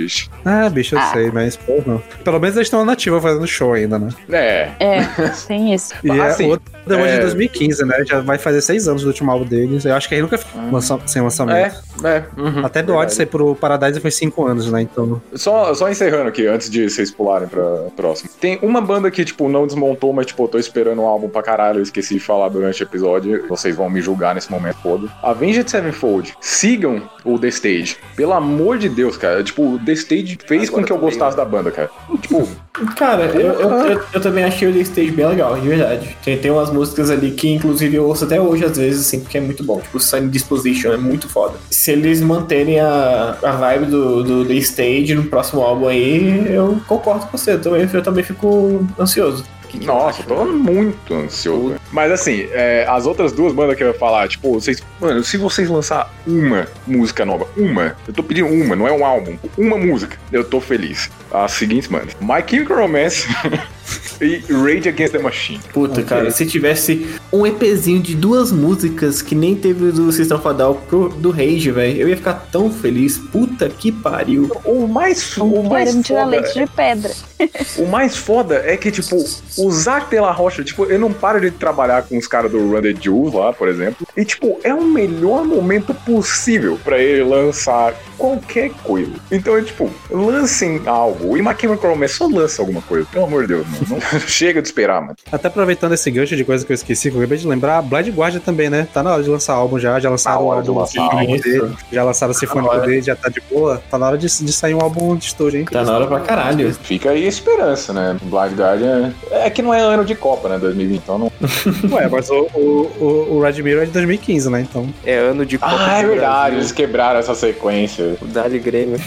Necrophagist. ah, bicho, eu Ah. sei, mas porra. Pelo menos eles estão na nativa fazendo show ainda, né? É, É, tem isso. E é Assim, outra- Depois É. de 2015, né? Já vai fazer seis anos do último álbum deles. Eu acho que ele nunca ficou lança- sem lançamento. É, é. uhum, Até do. Odyssey pro Paradise foi cinco anos, né? Então. Só, só encerrando aqui, antes de vocês pularem pra próxima. Tem uma banda que, tipo, não desmontou, mas, tipo, eu tô esperando um álbum pra caralho. Eu esqueci de falar durante o episódio. Vocês vão me julgar nesse momento todo. Avenged Sevenfold. Sigam o The Stage. Pelo amor de Deus, cara. Tipo, o The Stage fez Agora com que eu gostasse da banda, cara. Tipo, Cara, eu, eu, eu, eu também achei o The Stage bem legal, de verdade. Tem, tem umas músicas ali que, inclusive, eu ouço até hoje, às vezes, assim, porque é muito bom. Tipo, Sunny Disposition é muito foda. Se eles manterem a, a vibe do, do The Stage no próximo álbum aí, eu concordo com você. Eu também, eu também fico ansioso. Nossa, eu tô muito ansioso. Mas assim, é, as outras duas bandas que eu ia falar, tipo, vocês. Mano, se vocês lançar uma música nova, uma, eu tô pedindo uma, não é um álbum, uma música, eu tô feliz. As seguintes, mano. My Chemical Romance e Rage Against the Machine. Puta, cara, se tivesse um EPzinho de duas músicas que nem teve o do System of a Down pro, do Rage, velho, eu ia ficar tão feliz. Puta que pariu. O mais, o mais Querendo tirar foda, leite de pedra. o mais foda é que, tipo, o Zac de la Rocha, tipo, eu não paro de trabalhar com os caras do Run the Jewels lá, por exemplo. E, tipo, é o melhor momento possível pra ele lançar qualquer coisa. Então, é tipo, lancem algo. E Chemical Romance só lança alguma coisa, pelo amor de Deus, não, não- chega de esperar, mano. Até aproveitando esse gancho de coisa que eu esqueci, que eu acabei de lembrar, Blind Guardian também, né? Tá na hora de lançar álbum já, já lançaram Tá o álbum lançar Sinfônico álbum. dele, já lançaram o Sinfônico hora. dele, já tá de boa. Tá na hora de, de sair um álbum de estúdio, hein? Tá na hora pra caralho. Fica aí a esperança, né? Blind Guardian é que não é ano de Copa, né? 2020, então não. Ué, mas o, o, o, o Red Mirror é de 2015, né? Então. É ano de Copa Ah, é verdade, eles quebraram essa sequência. O Dali Grêmio.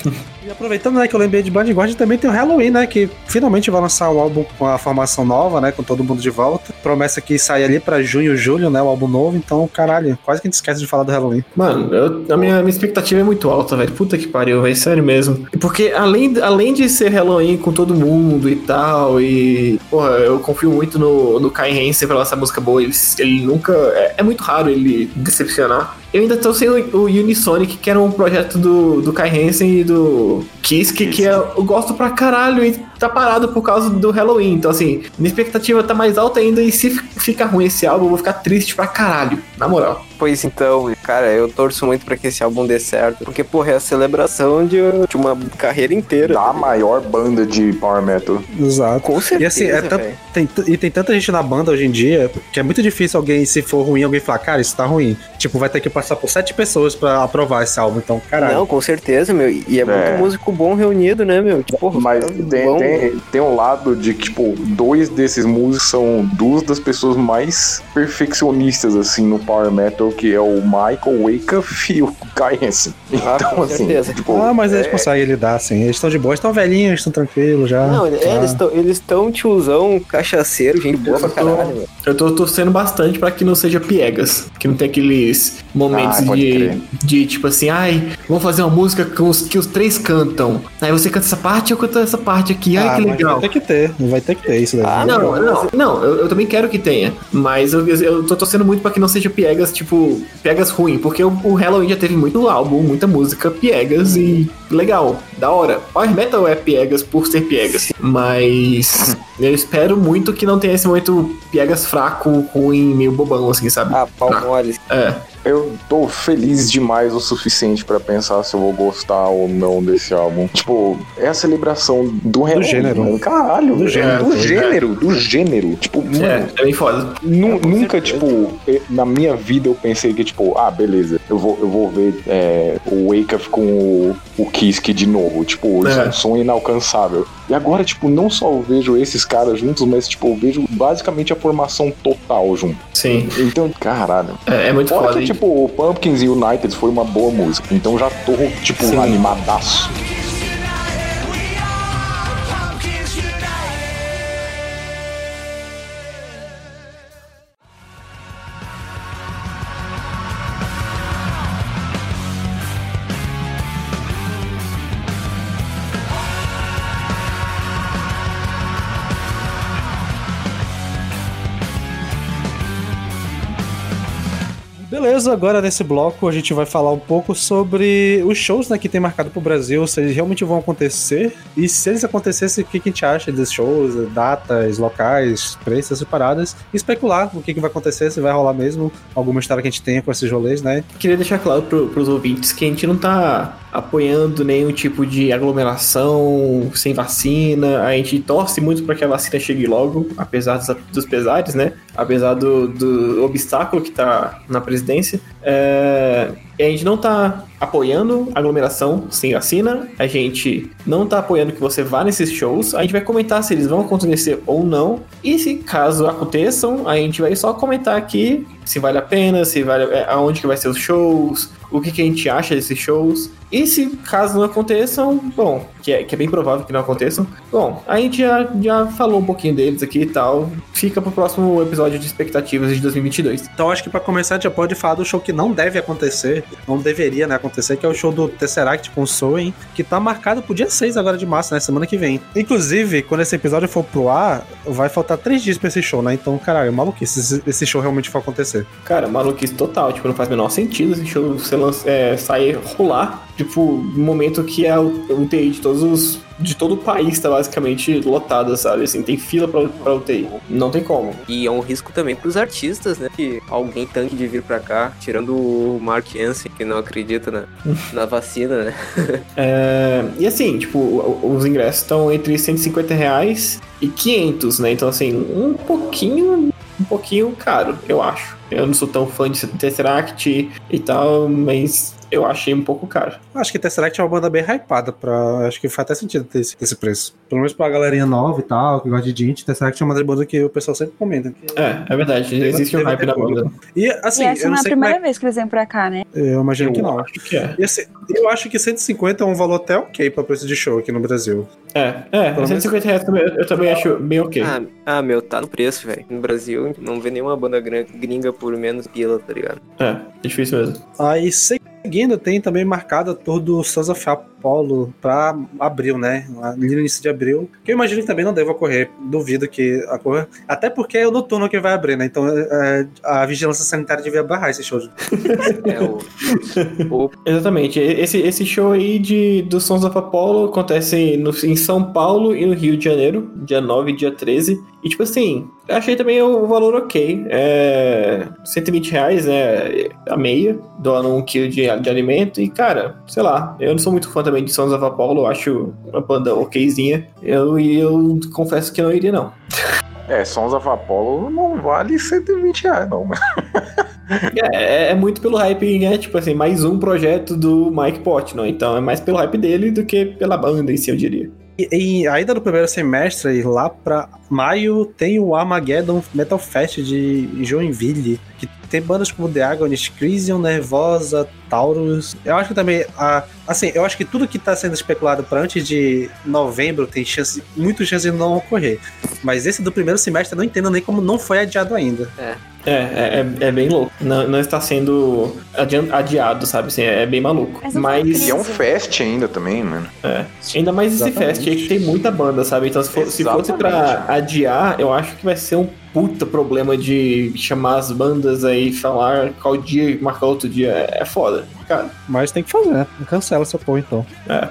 E aproveitando, né, que eu lembrei de Blind Guardian, também tem o Halloween, né? Que finalmente vai lançar um álbum com a formação nova, né? Com todo mundo de volta. Promessa que sai ali pra junho, julho, né? O álbum novo. Então, caralho, quase que a gente esquece de falar do Halloween. Mano, eu- a minha, minha expectativa é muito alta, velho. Puta que pariu, velho. Sério mesmo. Porque além, além de ser Halloween com todo mundo e tal, e. Porra, eu confio muito no, no Kai Hansen pra lançar música boa. Ele, ele nunca. É, é muito raro ele decepcionar. Eu ainda tô sem o, o Unisonic, que era um projeto do, do Kai Hansen e do Kiss, que, que eu, gosto pra caralho e tá parado por causa do Halloween. Então, assim, minha expectativa tá mais alta ainda. E se fi- ficar ruim esse álbum, eu vou ficar triste pra caralho. Na moral. Pois então, cara, eu torço muito pra que esse álbum dê certo. Porque, porra, é a celebração de, de uma carreira inteira. Da maior banda de Power Metal. Exato. Com certeza, E assim, é tem, e tem tanta gente na banda hoje em dia que é muito difícil alguém, se for ruim, alguém falar, cara, isso tá ruim. Tipo, vai ter que passar por sete pessoas pra aprovar esse álbum. Então, caralho. Não, com certeza, meu. E é, É. muito músico bom reunido, né, meu? Tipo, porra, Mas caras tem, vão- tem, tem um lado de que, tipo, dois desses músicos são duas das pessoas mais perfeccionistas, assim, no Power Metal, que é o Michael Wakefield e o Kai Hansen. Ah, Então, com assim, certeza. tipo, Ah, mas eles é- conseguem lidar, assim. Eles estão de boa, estão velhinhos, estão tranquilos já. Não, é, Ah. eles estão eles tão tiozão, cachaceiro, gente boa pra caralho. Eu tô torcendo bastante pra que não seja piegas. Que não tem aqueles momentos Ah, de, de tipo assim, ai, vamos fazer uma música com os, que os três cantam. Aí você canta essa parte, eu canto essa parte aqui. Ai, Ah, que mas legal. Vai ter que ter, vai ter que ter isso daí. Ah, Não, não, não, eu, eu também quero que tenha. Mas eu, eu tô torcendo muito pra que não seja piegas, tipo, piegas ruim. Porque o, o Halloween já teve muito álbum, muita música piegas e legal, da hora. Power Metal é piegas por ser piegas. Mas eu espero muito que não tenha esse momento piegas fraco, ruim, meio bobão, assim, sabe? Ah, pau mole. É. Eu tô feliz demais o suficiente pra pensar se eu vou gostar ou não desse álbum. Tipo, é a celebração do, Halloween, gênero. mano. Caralho, Do velho. gênero. do gênero, do gênero. Tipo, mano, É, é bem foda. Nu- nunca, tipo, na minha vida eu pensei que, tipo, ah, beleza, eu vou, eu vou ver é, o Wake Up com o, o Kiske de novo. Tipo, isso é É. um sonho inalcançável. E agora, tipo, não só eu vejo esses caras juntos, mas, tipo, eu vejo basicamente a formação total junto. Sim. Então, caralho. É, é muito Fora foda. que, E- tipo, o Pumpkins United foi uma boa música. Então já tô, tipo, Sim. animadaço. Beleza, agora nesse bloco a gente vai falar um pouco sobre os shows né, que tem marcado pro Brasil, se eles realmente vão acontecer e se eles acontecessem, o que, que a gente acha desses shows, datas, locais, preços e paradas, e especular o que, que vai acontecer, se vai rolar mesmo alguma história que a gente tenha com esses rolês, né? Queria deixar claro pro, pros ouvintes que a gente não tá apoiando nenhum tipo de aglomeração sem vacina. A gente torce muito para que a vacina chegue logo, apesar dos, dos pesares, né? Apesar do, do obstáculo que tá na presidência. É, a gente não tá apoiando aglomeração sem vacina, a gente não tá apoiando que você vá nesses shows, a gente vai comentar se eles vão acontecer ou não, e se caso aconteçam, a gente vai só comentar aqui se vale a pena, se vale, é, aonde que vai ser os shows, o que, que a gente acha desses shows. E se caso não aconteçam, bom, que é, que é bem provável que não aconteçam, bom, a gente já, já falou um pouquinho deles aqui e tal. Fica pro próximo episódio de expectativas de 2022. Então acho que para começar já pode falar do show que não deve acontecer, não deveria né, acontecer, que é o show do Tesseract com Soen, que tá marcado pro dia 6 agora de março, né, semana que vem. Inclusive, quando esse episódio for pro ar, vai faltar três dias pra esse show, né? Então, caralho, maluquice se esse show realmente for acontecer. Cara, maluquice total, tipo, não faz o menor sentido esse show ser lanç- é, sair rolar, tipo, no momento que é o UTI de todos os. De todo o país tá basicamente lotada, sabe? Assim, tem fila pra, pra UTI. Não tem como. E é um risco também pros artistas, né? Que alguém tanque de vir pra cá, tirando o Mark Hansen, que não acredita na, na vacina, né? É, e assim, tipo, os ingressos estão entre 150 reais e 500, né? Então, assim, um pouquinho, um pouquinho caro, eu acho. Eu não sou tão fã de Tesseract e tal, mas eu achei um pouco caro. Acho que Tesseract é uma banda bem hypada, pra... acho que faz até sentido ter esse, esse preço. Pelo menos pra galerinha nova e tal, que gosta de gente, Tesseract é uma das bandas que o pessoal sempre comenta. que- É, é verdade, existe um hype na banda. E assim, e essa eu não é a sei primeira é... vez que eles vêm pra cá, né? Eu imagino que não. acho que é. E assim, eu acho que 150 é um valor até ok pra preço de show aqui no Brasil. É, é, Pelo 150 reais também, eu também acho bem ok. Ah, ah, meu, tá no preço, velho. No Brasil, não vê nenhuma banda gringa por menos pila, tá ligado? É, é difícil mesmo. Aí seguindo, tem também marcado a tour do Sons of pra abril, né? Ali no início de abril. Que eu imagino que também não deve ocorrer. Duvido que ocorra. Até porque é o noturno que vai abrir, né? Então é, a vigilância sanitária devia barrar esse show. É o. o Exatamente. Esse, esse show aí de, do Sons of Apollo acontece no, em São Paulo e no Rio de Janeiro, dia 9 e dia 13. E tipo assim, eu achei também o valor ok. É 120 reais, né? A meia, doando um quilo de, de alimento. E cara, sei lá, eu não sou muito fã também de Sons of Apollo, eu acho uma banda okzinha. Eu, eu confesso que eu não iria, não. É, Sons of Apollo não vale 120 reais, não, mas. É, é muito pelo hype, né? Tipo assim, mais um projeto do Mike Portnoy. Então é mais pelo hype dele do que pela banda em si, eu diria. E, e ainda no primeiro semestre, lá pra maio, tem o Armageddon Metal Fest de Joinville, que tem bandas como The Agonist, Crisium, Nervosa, Taurus. Eu acho que também, a, assim, eu acho que tudo que tá sendo especulado para antes de novembro tem chance, muito chance de não ocorrer. Mas esse do primeiro semestre eu não entendo nem como não foi adiado ainda. É, é, é, é bem louco. Não, não está sendo adiado, sabe? Assim, é bem maluco. Mas Mas, E é um fest ainda também, mano. é, ainda mais esse Exatamente. fest aí que tem muita banda, sabe? Então se, for- se fosse pra Exatamente. adiar, eu acho que vai ser um puta problema de chamar as bandas aí, falar qual dia e marcar outro dia. É, é foda, cara. Mas tem que fazer, cancela essa porra então.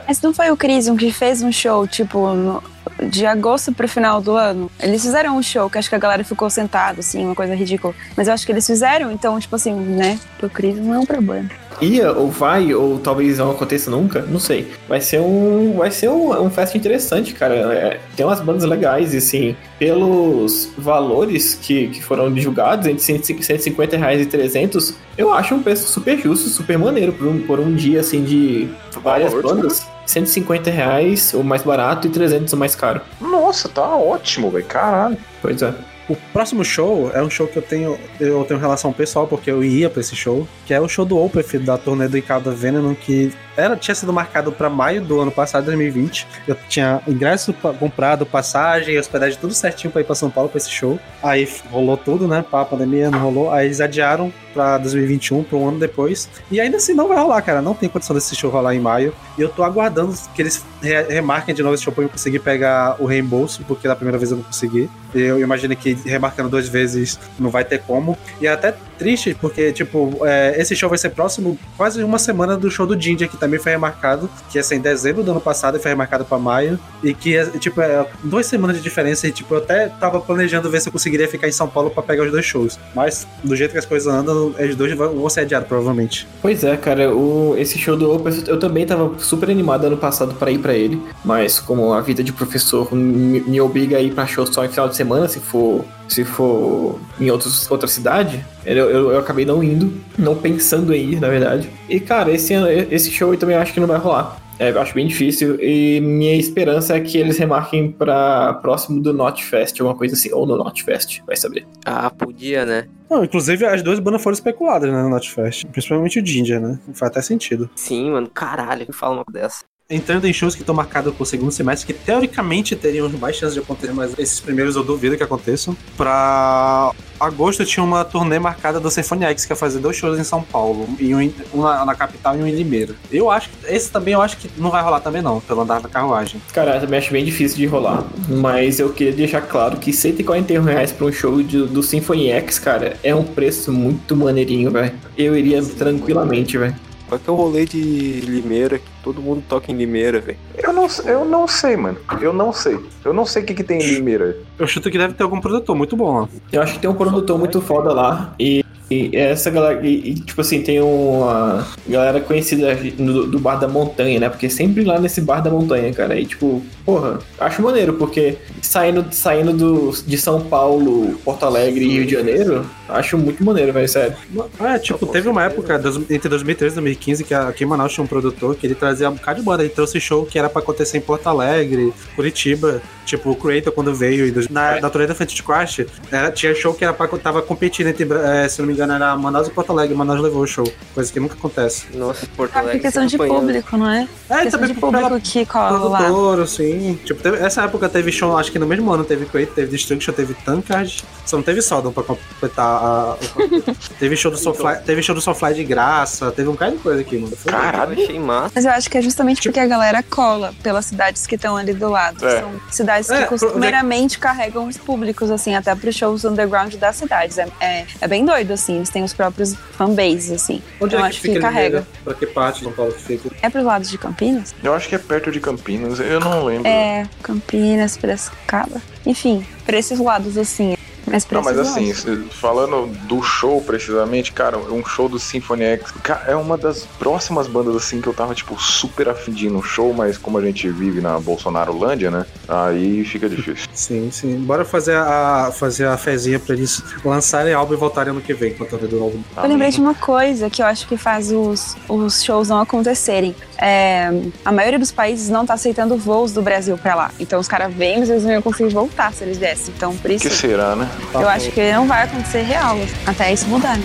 Mas não foi o Crisium que fez um show, tipo, no- de agosto pro final do ano? Eles fizeram um show que acho que a galera ficou sentada, assim, uma coisa ridícula. Mas eu acho que eles fizeram, então, tipo assim, né? Pro Crisium não é um problema. Ia, ou vai, ou talvez não aconteça nunca, não sei. Vai ser um. Vai ser um, um fest interessante, cara. É, tem umas bandas legais, e assim, pelos valores que, que foram divulgados, entre 150 150 reais e 300, eu acho um preço super justo, super maneiro por um, por um dia assim de várias bandas. 150 reais o mais barato e 300 o mais caro. Nossa, tá ótimo, velho. Caralho. Pois é. O próximo show é um show que eu tenho, eu tenho relação pessoal, porque eu ia pra esse show, que é o show do Opeth, da turnê do Icada Venom, que era, tinha sido marcado pra maio do ano passado, 2020. Eu tinha ingresso comprado, passagem, hospedagem, tudo certinho pra ir pra São Paulo pra esse show. Aí rolou tudo, né? Pra pandemia não rolou. Aí eles adiaram pra 2021, pra um ano depois. E ainda assim não vai rolar, cara. Não tem condição desse show rolar em maio. E eu tô aguardando que eles re- remarquem de novo esse show pra eu conseguir pegar o reembolso, porque da primeira vez eu não consegui. Eu imaginei que remarcando duas vezes não vai ter como. E é até triste, porque, tipo, é, esse show vai ser próximo, quase uma semana do show do Ginger, que também foi remarcado, que ia ser em dezembro do ano passado e foi remarcado pra maio. E que, é, tipo, é duas semanas de diferença. E, tipo, eu até tava planejando ver se eu conseguiria ficar em São Paulo pra pegar os dois shows. Mas, do jeito que as coisas andam, os dois vão ser adiados, provavelmente. Pois é, cara, o, esse show do Opus eu também tava super animado ano passado pra ir pra ele, mas como a vida de professor me, me obriga a ir pra show só em final de semana, se for se for em outros, outra cidade, eu, eu, eu acabei não indo, não pensando em ir, na verdade. E cara, esse, esse show eu também acho que não vai rolar. É, eu acho bem difícil e minha esperança é que eles remarquem pra próximo do Not Fest, alguma coisa assim, ou no Not Fest, vai saber. Ah, podia, né? Não, inclusive, as duas bandas foram especuladas, né, no Notfest. Principalmente o Ginger, né? Faz até sentido. Sim, mano, caralho, me fala uma coisa dessa. Entrando em shows que estão marcados pro segundo semestre, que teoricamente teriam mais chances de acontecer, mas esses primeiros eu duvido que aconteçam. Pra agosto tinha uma turnê marcada do Symphony X, que ia fazer dois shows em São Paulo, e um, um na, na capital e um em Limeira. Eu acho que esse também eu acho que não vai rolar também não, pelo andar da carruagem. Cara, eu também acho bem difícil de rolar. Mas eu queria deixar claro que 141 reais pra um show de- do Symphony X, cara, é um preço muito maneirinho, velho. Eu iria tranquilamente, velho. Qual que é o rolê de Limeira que todo mundo toca em Limeira, velho? Eu não, eu não sei, mano. Eu não sei. Eu não sei o que, que tem em Limeira. Eu chuto que deve ter algum produtor muito bom lá. Eu acho que tem um produtor muito foda lá. E, e essa galera. E, e, tipo assim, tem uma galera conhecida no- do Bar da Montanha, né? Porque sempre lá nesse Bar da Montanha, cara. E tipo, porra, acho maneiro, porque saindo, saindo do, de São Paulo, Porto Alegre e Rio de Janeiro, acho muito maneiro, velho, sério. É, tipo, teve uma época, entre 2013 e 2015, que aqui em Manaus tinha um produtor que ele trazia um bocado de banda. Ele trouxe show que era pra acontecer em Porto Alegre, Curitiba. Tipo, o Creator, quando veio, em dois- na, na turnê da Fantasy Crash, era, tinha show que era pra, tava competindo entre, eh, se não me engano, era Manaus e Porto Alegre. Manaus levou o show, coisa que nunca acontece. Nossa, Porto Ah, Alegre. por questão de público, não é? É, questão de pela- público que cola lá. produtor, assim. Tipo, teve- essa época teve show, acho que no mesmo ano teve Creator, teve Destruction, teve Tankard. Só não teve Sodom pra completar a. o- teve show do Soulfly, teve show do Soulfly de graça, teve um cara de coisa aqui, mano. Foi Caralho. achei massa. Mas eu acho que é justamente porque a galera cola pelas cidades que estão ali do lado. É. São cidades que É, costumeiramente carregam os públicos, assim, até pros shows underground das cidades. É, é, é bem doido, assim. Eles têm os próprios fanbases, assim. Onde eu é que acho fica que carrega. Limeira? Pra que parte de São Paulo que fica? É pros lados de Campinas? Eu acho que é perto de Campinas. Eu não lembro. É, Campinas, Piracicaba. Enfim, pra esses lados, assim. Mas Não, mas assim, falando do show precisamente, cara, um show do Symphony X ca- é uma das próximas bandas assim que eu tava, tipo, super afim de ir no show, mas como a gente vive na Bolsonarolândia, né? Aí fica difícil. Sim, sim. Bora fazer a, fazer a fezinha pra eles lançarem álbum e voltarem ano que vem turnê do álbum. Eu lembrei de uma coisa que eu acho que faz os, os shows não acontecerem. É, a maioria dos países não tá aceitando voos do Brasil pra lá. Então os caras vêm, mas eles não iam conseguir voltar se eles viessem. Então por O isso que será, né? Eu acho que não vai acontecer real até isso mudar.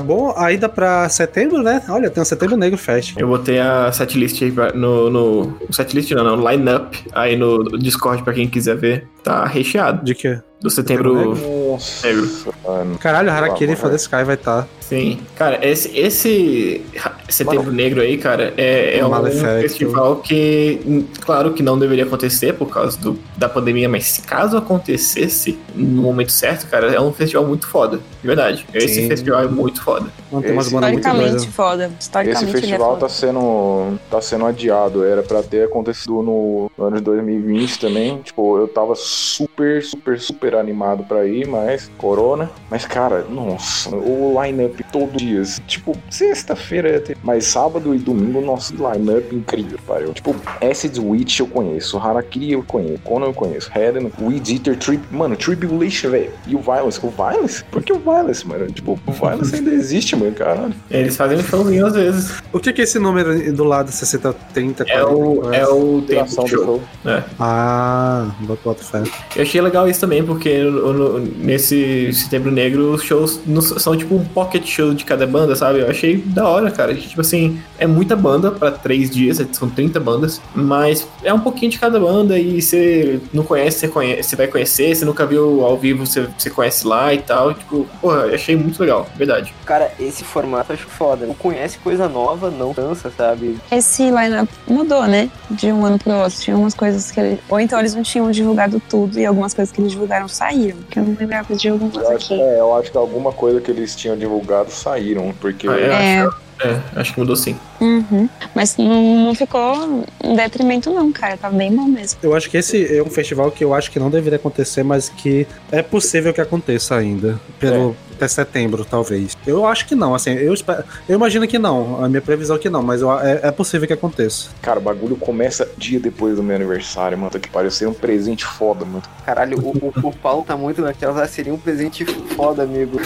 Bom, aí dá pra setembro, né? Olha, tem o Setembro Negro Fest. Eu botei a setlist aí pra- no, no. Setlist não, não, line-up aí no Discord pra quem quiser ver. Tá recheado. De quê? Do setembro. Nossa, Negro. mano. Caralho, Harakiri Pelo for the Sky vai estar. Tá. Sim. Cara, esse, esse Setembro Negro aí, cara, é, é O um Malefactor. festival que, claro que não deveria acontecer por causa do, da pandemia, mas se caso acontecesse no momento certo, cara, é um festival muito foda. De verdade. Esse Sim. festival é muito foda. Não tem umas Esse- bandas muito doidas. foda. Historicamente Esse é festival foda. tá sendo, tá sendo adiado. Era pra ter acontecido no, no ano de 2020 também. Tipo, eu tava super, super, super animado pra ir, mas corona. Mas, cara, nossa, o line-up todo dias. Tipo, sexta-feira ia ter Mas sábado e domingo, nosso line-up incrível, pariu. Tipo, Acid Witch eu conheço, Harakiri eu conheço, Conan eu conheço, Heaven, Weed Eater, Trip, mano, Tribulation, velho. E o Violence. O Violence? Por que o Violence, mano? Tipo, o Violence ainda existe, mano, caralho. Eles fazem um showzinho às vezes. O que que é esse número do lado 60, 30, É o, é o tempo Duração do show. show. É. Ah, boto fé. Eu achei legal isso também, porque no- no- nesse Setembro Negro os shows não s- são tipo um pocket show de cada banda, sabe? Eu achei da hora, cara. Tipo assim, é muita banda pra três dias, são 30 bandas, mas é um pouquinho de cada banda e você não conhece, você, conhece, você vai conhecer, você nunca viu ao vivo, você, você conhece lá e tal. Tipo, porra, eu achei muito legal, verdade. Cara, esse formato eu acho foda. Não conhece coisa nova, não cansa, sabe? Esse lineup mudou, né? De um ano pro outro. Tinha umas coisas que ele... Ou então eles não tinham divulgado tudo e algumas coisas que eles divulgaram saíram. Que eu não lembrava de algumas Eu acho, aqui. é, eu acho que alguma coisa que eles tinham divulgado saíram, porque. Ah, é? É, É, acho que mudou sim. Uhum. mas não, ficou um detrimento não, cara. Tá bem bom mesmo. Eu acho que esse é um festival que eu acho que não deveria acontecer, mas que é possível que aconteça ainda. Pelo, Até setembro, talvez. Eu acho que não, assim, eu, espero, eu imagino que não. A minha previsão é que não, mas eu- é, é possível que aconteça. Cara, o bagulho começa dia depois do meu aniversário, mano. Que parecia um presente foda, mano. Caralho, o, o, o Paulo tá muito naquela. ah, Seria um presente foda, amigo.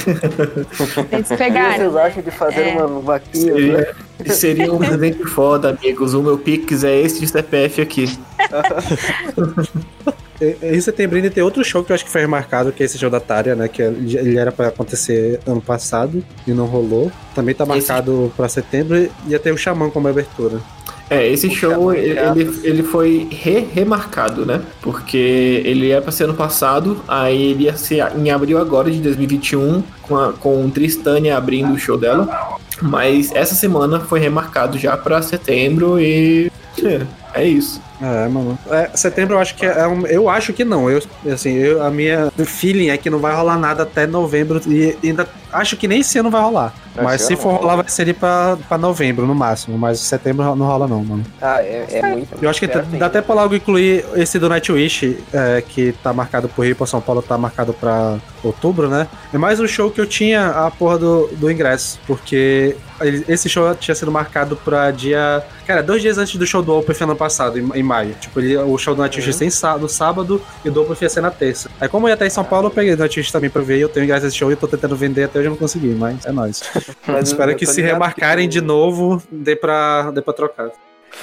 Eles O que pegaram. vocês acham de fazer É. uma vaquinha? né? Seria, seria um presente foda, amigos. O meu Pix é esse de CPF aqui. E- Em setembro ainda tem outro show que eu acho que foi remarcado, que é esse show da Tária, né? Que ele era pra acontecer ano passado e não rolou. Também tá Esse- marcado pra setembro e ia ter o Xamã como abertura. É, esse show ele, ele, ele foi re remarcado, né? Porque ele é pra ser ano passado, aí ele ia ser em abril agora de 2021, com, a, com Tristânia abrindo o show dela. Mas essa semana foi remarcado já pra setembro e. É, é isso. É, mano. É, setembro eu acho que é um, Eu acho que não. Eu, assim, eu, a minha feeling é que não vai rolar nada até novembro e ainda acho que nem esse ano vai rolar. Mas se for rolar, vai ser pra, pra novembro no máximo. Mas setembro não rola, não, mano. Ah, é, é muito. Eu acho que dá até pra logo incluir esse do Nightwish, é, que tá marcado pro Rio, pra São Paulo, tá marcado pra outubro, né? É mais um show que eu tinha a porra do, do ingresso, porque esse show tinha sido marcado pra dia. Cara, dois dias antes do show do Open ano passado, em, em maio. Tipo, ele, o show do Nightwish ia em sá- no sábado e o do Open ia ser na terça. Aí, como eu ia estar em São Paulo, eu peguei o Nightwish também pra ver. Eu tenho ingresso desse show e tô tentando vender até hoje eu não consegui, mas é nóis. Mas Espero que se remarcarem que- de novo, dê pra, dê pra trocar.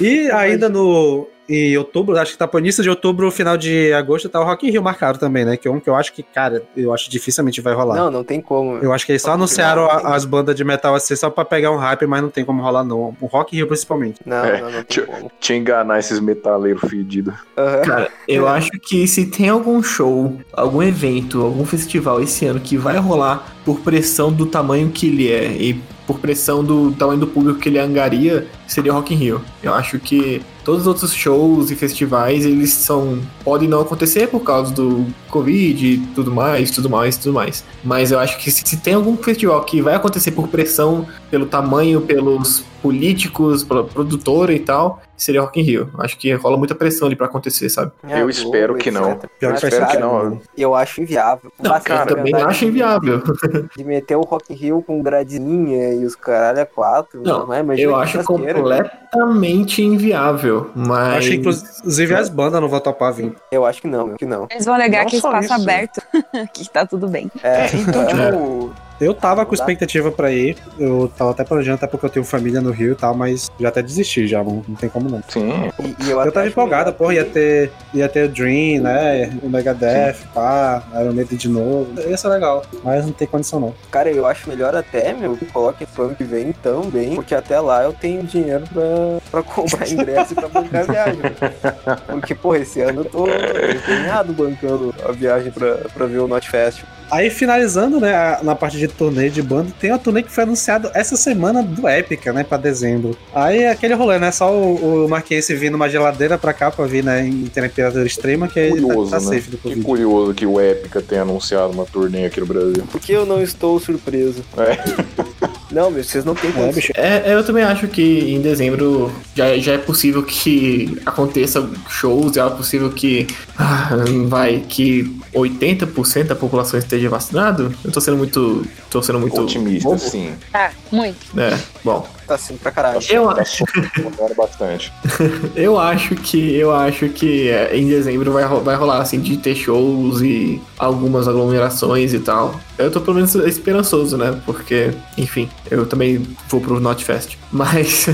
E ainda no em outubro, acho que tá pro início de outubro, final de agosto, tá o Rock in Rio marcado também, né? Que é um que eu acho que, cara, eu acho dificilmente vai rolar. Não, não tem como. Eu acho que eles só anunciaram não as bandas de metal assim só pra pegar um hype, mas não tem como rolar não. O Rock in Rio principalmente. Não, É, não, não como. Te enganar esses metaleiros fedidos. Aham. Cara, eu acho que se tem algum show, algum evento, algum festival esse ano que vai rolar por pressão do tamanho que ele é e por pressão do tamanho do público que ele angaria, seria o Rock in Rio. Eu acho que todos os outros shows e festivais, eles são podem não acontecer por causa do Covid e tudo mais, tudo mais, tudo mais. Mas eu acho que se, se tem algum festival que vai acontecer por pressão pelo tamanho, pelos políticos, pela produtora e tal, seria o Rock in Rio. Acho que rola muita pressão ali pra acontecer, sabe? É, Eu espero Globo, que não. etc. Que espero que não. Eu acho inviável. Não, Bastante cara, também verdade acho inviável. De meter o Rock in Rio com gradinha e os caralho é quatro. Não, mas imagina Eu acho churrasqueira. completamente inviável, mas. Acho que inclusive as bandas não vão topar vir. Eu acho que não, que não. Eles vão alegar Não que espaço isso. aberto, que tá tudo bem. É, então, tipo, Eu tava com expectativa pra ir, eu tava até planejando, até porque eu tenho família no Rio e tal, mas já até desisti já, não, não tem como não. Sim. e, e eu, Eu tava melhor porra, ia ter, ia ter o Dream, né? O Megadeth, pá, Iron Maiden de novo. Ia ser legal, mas não tem condição não. Cara, eu acho melhor até, meu, que coloque pro ano que vem também, porque até lá eu tenho dinheiro pra, pra comprar ingresso e pra bancar a viagem. Porque, porra, esse ano eu tô empenhado bancando a viagem pra, pra ver o Not Fest. Aí finalizando, né, na parte de turnê de banda, tem uma turnê que foi anunciado essa semana do Épica, né, pra dezembro. Aí é aquele rolê, né, só o, o Marquense vindo uma geladeira pra cá pra vir, né, em temperatura extrema, que aí Curioso, tá, tá né? safe do Que Covid. curioso que o Epica tenha anunciado uma turnê aqui no Brasil. Por que eu não estou surpreso? É. Não, meu, vocês não têm É, condição. bicho. É, eu também acho que em dezembro já, já é possível que aconteça shows, já é possível que ah, vai que 80% da população esteja vacinado. Eu tô sendo muito, tô sendo muito Otimista, bobo, sim. Tá, muito. né? Bom, tá sendo pra caralho. Eu Tá acho, sofrendo bastante. eu acho que eu acho que é, em dezembro vai, vai rolar assim de ter shows e algumas aglomerações e tal. Eu tô pelo menos esperançoso, né? Porque, enfim, eu também vou pro Notfest. Mas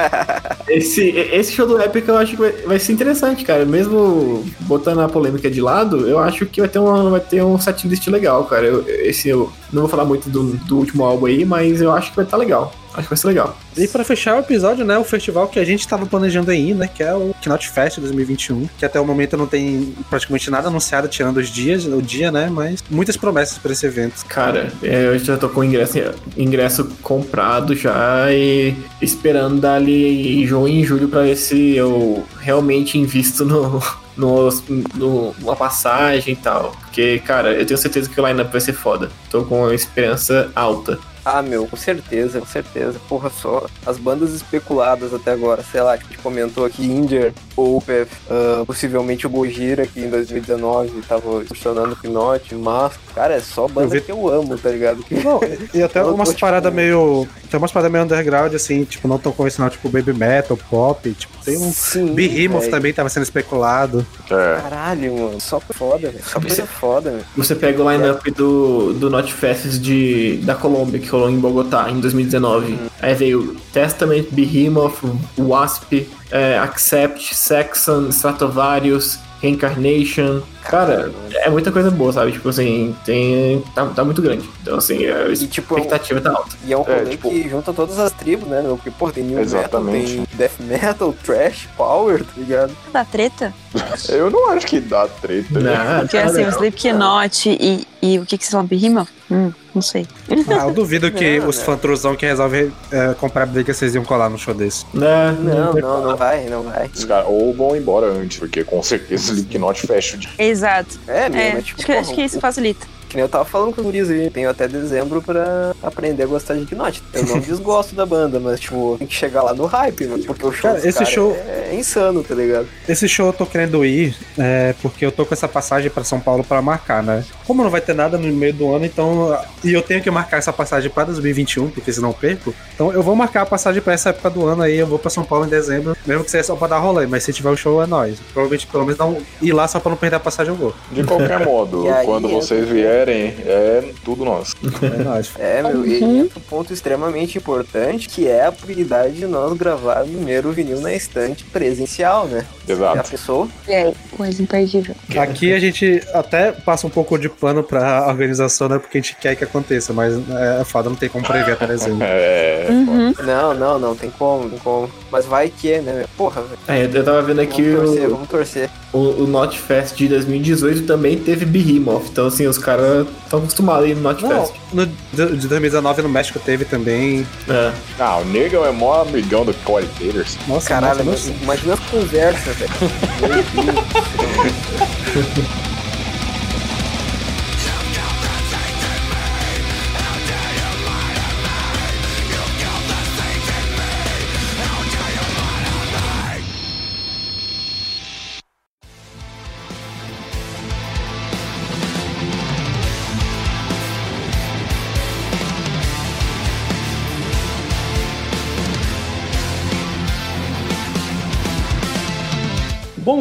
esse, esse show do Epic eu acho que vai, vai ser interessante, cara. Mesmo botando a polêmica de lado, eu acho que vai ter, uma, vai ter um setlist legal, cara. Eu, esse eu não vou falar muito do, do último álbum aí, mas eu acho que vai estar legal. Acho que vai ser legal. E pra fechar o episódio, né, o festival que a gente tava planejando aí, né, que é o Knot Fest 2021, que até o momento não tem praticamente nada anunciado, tirando os dias, o dia, né, mas muitas promessas pra esse evento. Cara, é, eu já tô com o ingresso, ingresso comprado já e esperando dali em junho e julho pra ver se eu realmente invisto no, no, no- numa passagem e tal. Porque, cara, eu tenho certeza que o lineup vai ser foda. Tô com uma esperança alta. Ah, meu, com certeza, com certeza. Porra, só as bandas especuladas até agora, sei lá, tipo, a gente comentou aqui Indier, Opeth, ah, possivelmente o Gojira, que em 2019 tava funcionando o Pinote, mas, cara, é só banda vi- que eu amo, tá ligado? Que- Não, e até Eu umas tipo, paradas meio. Tem umas paradas meio underground, assim, tipo, não tão convencional, tipo baby metal, pop, tipo, tem um. Sim, Behemoth também tava sendo especulado. É. Caralho, mano, só foda, velho. Só coisa foda, velho. Você pega o lineup do, do Notfest de, da Colômbia, que rolou em Bogotá em 2019. Aí veio Testament, Behemoth, Wasp, é, Accept, Saxon, Stratovarius, Reincarnation. Cara, é muita coisa boa, sabe? Tipo assim, tem, tá, tá muito grande. Então, assim, a E, tipo, expectativa tá alta. E é um É, rolê tipo- que junta todas as tribos, né, meu? Porque, pô, tem New Exatamente. Metal, tem Death Metal, Trash, Power, tá ligado? Da treta? Eu não acho que dá treta. né? Não, Porque tá assim, o. Slipknot e, e o que que se chama? Behemoth? Hum, não sei. Ah, eu duvido que Não, os né? fantruzão que resolvem é, comprar briga vocês iam colar no show desse. Né, Não, não, não vai, não vai. Os caras ou vão embora antes, porque com certeza Slipknot fecha o dia. Exato. É, meu, É, mas tipo, acho, que, acho que isso facilita. Que nem eu tava falando com o Guriz aí, tenho até dezembro pra aprender a gostar de Knot. Eu não desgosto da banda, mas, tipo, tem que chegar lá no hype, mano, porque o show Cara, esse cara show- é, é insano, tá ligado? Esse show eu tô querendo ir é, porque eu tô com essa passagem pra São Paulo pra marcar, né? Como não vai ter nada no meio do ano, então. E eu tenho que marcar essa passagem pra 2021, porque senão eu perco. Então eu vou marcar a passagem pra essa época do ano aí. Eu vou pra São Paulo em dezembro, mesmo que seja só pra dar rolê. Mas se tiver o show, é nóis. Provavelmente, pelo menos, não ir lá só pra não perder a passagem, eu vou. De qualquer modo, quando vocês vierem, é tudo nosso. É nóis. É, meu, e um ponto extremamente importante, que é a possibilidade de nós gravar o primeiro vinil na estante presencial, né? E a Exato. pessoa E aí? Coisa imperdível. Aqui a gente até passa um pouco de plano pra organização, né? Porque a gente quer que aconteça, mas é foda, não tem como prever até dezembro. É. Uhum. Não, não, não, tem como, não tem como. Mas vai que é, né? Porra, velho. É, eu tava vendo aqui Vamos torcer, o, vamos torcer. o, o Notfest de 2018 também teve Behemoth. Então, assim, os caras estão acostumados aí no Não, Notfest. no, de de 2019 no México teve também. É. Ah, o Negão é mó amigão do Corey Taters. Nossa, Caralho, nossa, mas imagina as conversas, velho.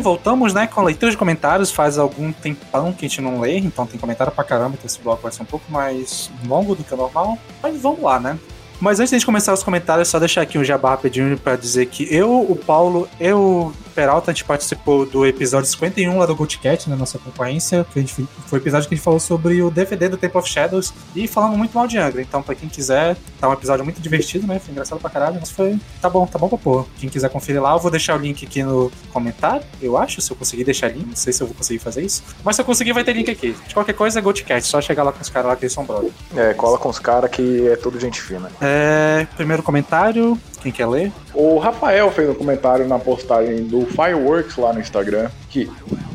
Voltamos, né, com a leitura de comentários. Faz algum tempão que a gente não lê, então tem comentário pra caramba, então esse bloco vai ser um pouco mais longo do que o normal. Mas vamos lá, né? Mas antes de começar os comentários, só deixar aqui um jabá rapidinho pra dizer que eu, o Paulo, eu, o Peralta, a gente participou do episódio 51 lá do Goldcat, na nossa concorrência, que a gente, foi o episódio que a gente falou sobre o DVD do Temple of Shadows e falando muito mal de Angra. Então, pra quem quiser, tá um episódio muito divertido, né? Foi engraçado pra caralho, mas foi. Tá bom, tá bom pra pôr. Quem quiser conferir lá, eu vou deixar o link aqui no comentário, eu acho, se eu conseguir deixar link. Não sei se eu vou conseguir fazer isso. Mas se eu conseguir, vai ter link aqui. De qualquer coisa, é Goldcat, só chegar lá com os caras lá que eles são brother. É, cola com os caras que é tudo gente fina. É. Primeiro comentário, quem quer ler? O Rafael fez um comentário na postagem do Fireworks lá no Instagram que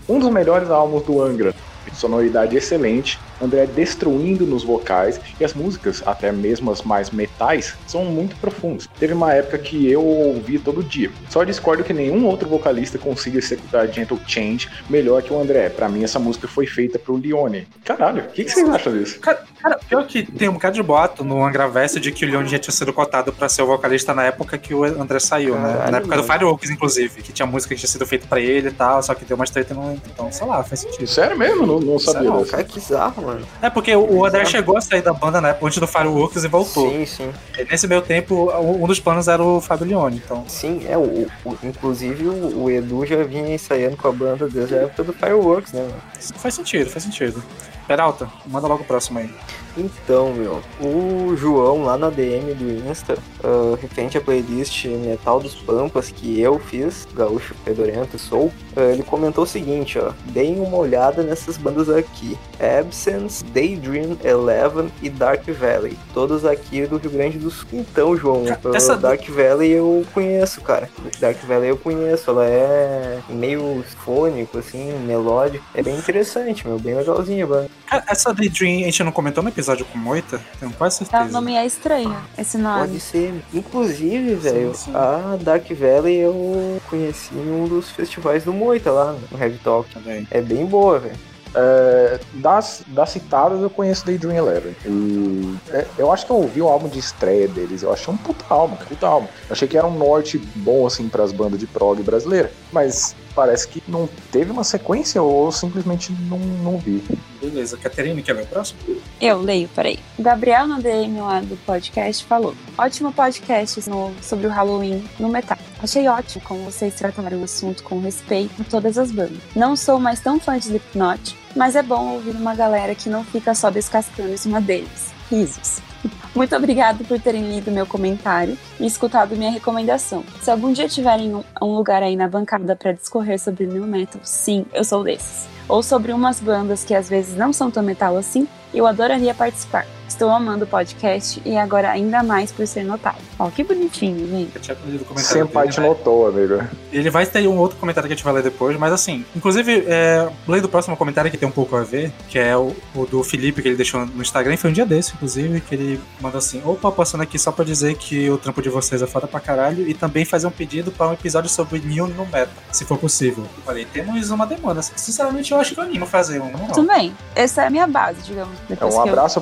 um dos melhores álbuns do Angra, sonoridade excelente, André destruindo nos vocais e as músicas, até mesmo as mais metais, são muito profundas. Teve uma época que eu ouvi todo dia. Só discordo que nenhum outro vocalista consiga executar Gentle Change melhor que o André. Pra mim, essa música foi feita pro Leone. Caralho, o que, que vocês acham disso? Cara, cara, pior que tem um bocado de boato no Angraverso de que o Leone já tinha sido cotado pra ser o vocalista na época que o André saiu, né? Caralho, Na época do. Fireworks, inclusive, que tinha música que tinha sido feita pra ele e tal, só que deu uma treta no. Então, sei lá, faz sentido. Sério mesmo? Não, não sabia Sério? dessa. Cara, que bizarro, mano. É porque o André chegou a sair da banda na época antes do Fireworks e voltou. Sim, sim. E nesse meio tempo, um dos planos era o Fábio Leone, então. Sim, é, o, o- inclusive o, o Edu já vinha ensaiando com a banda desde a época do Fireworks, né, mano? Faz sentido, faz sentido. Peralta, manda logo o próximo aí. Então, meu, o João lá na DM do Insta, ah, referente à playlist Metal dos Pampas que eu fiz, Gaúcho Fedorento sou, ah, ele comentou o seguinte, ó, deem uma olhada nessas bandas aqui, Absence, Daydream, Eleven e Dark Valley, todos aqui do Rio Grande do Sul. Então, João, ah, essa- Dark Valley eu conheço, cara, Dark Valley eu conheço, ela é meio fônico, assim, melódico, é bem interessante, meu, bem legalzinha a banda. Cara, essa Daydream a gente não comentou no episódio com Moita? Tenho quase Tá, certeza. o nome é estranho, esse nome. Pode ser. Inclusive, velho, a Dark Valley eu conheci em um dos festivais do Moita lá, no Heavy Talk. Também. É bem boa, velho. É, das, das citadas eu conheço Daydream Eleven. E é, eu acho que eu ouvi o álbum de estreia deles. Eu achei um puta álbum, puta álbum. Eu achei que era um norte bom, assim, pras bandas de prog brasileira. Mas parece que não teve uma sequência ou eu simplesmente não, não vi. Beleza, Caterine, quer ver o próximo? Eu leio, peraí. O Gabriel no DM lá do podcast falou: Ótimo podcast novo sobre o Halloween no metal. Achei ótimo como vocês trataram o assunto com respeito a todas as bandas. Não sou mais tão fã de Slipknot, mas é bom ouvir uma galera que não fica só descascando em cima deles. Risos. Muito obrigado por terem lido meu comentário e escutado minha recomendação. Se algum dia tiverem um, lugar aí na bancada para discorrer sobre new metal, sim, eu sou desses. Ou sobre umas bandas que às vezes não são tão metal assim, eu adoraria participar. Estou amando o podcast e agora ainda mais por ser notado. Ó, que bonitinho, gente. Eu tinha lido o comentário Senpai dele, te né? notou, amigo. Ele vai ter um outro comentário que a gente vai ler depois, mas assim, inclusive, é, lendo o próximo comentário que tem um pouco a ver, que é o, o do Felipe que ele deixou no Instagram, foi um dia desse, inclusive, que ele mandou assim: opa, passando aqui só pra dizer que o trampo de vocês é foda pra caralho e também fazer um pedido pra um episódio sobre New no Metal, se for possível. Eu falei, temos uma demanda. Sinceramente, eu acho que eu animo fazer um. Não, Também. Essa é a minha base, digamos. É, um que eu... abraço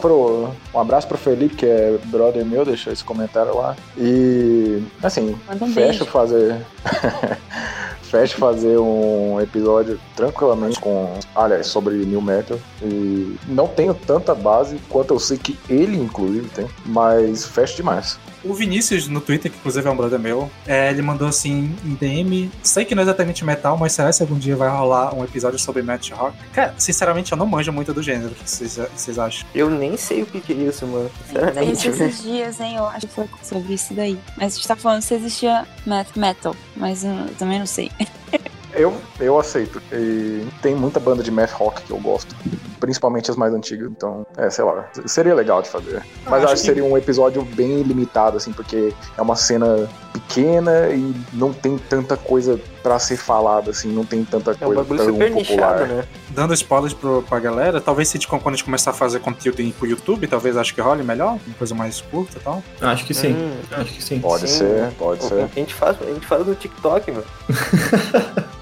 um abraço pro Felipe, que é brother meu, deixou esse comentário lá. E assim, Manda um fecha beijo. fazer fecha fazer um episódio tranquilamente com, aliás, sobre New Metal. E não tenho tanta base quanto eu sei que ele inclusive tem, mas fecha demais. O Vinícius no Twitter, que inclusive é um brother meu, é, ele mandou assim em DM. Sei que não é exatamente metal, mas será que algum dia vai rolar um episódio sobre Math Rock? Cara, sinceramente, eu não manjo muito do gênero. O que vocês, acham? Eu nem sei o que, que é isso, mano. Sinceramente. Isso esses dias, hein? Eu acho que foi sobre isso daí. Mas a gente tá falando se existia math metal, mas eu também não sei. Eu, eu aceito. E tem muita banda de math rock que eu gosto. Principalmente as mais antigas. Então, é, sei lá. Seria legal de fazer. Mas acho acho que que- seria um episódio bem limitado, assim, porque é uma cena pequena e não tem tanta coisa pra ser falada, assim, não tem tanta É um coisa tão super popular. nichado, né? Dando spoilers pro, pra galera, talvez se a quando a gente começar a fazer conteúdo em- pro YouTube, talvez acho que role melhor, uma coisa mais curta e tal. Acho que sim. Hum, Acho que sim. Pode Sim. ser, pode a, ser. gente faz, a gente faz no TikTok, meu.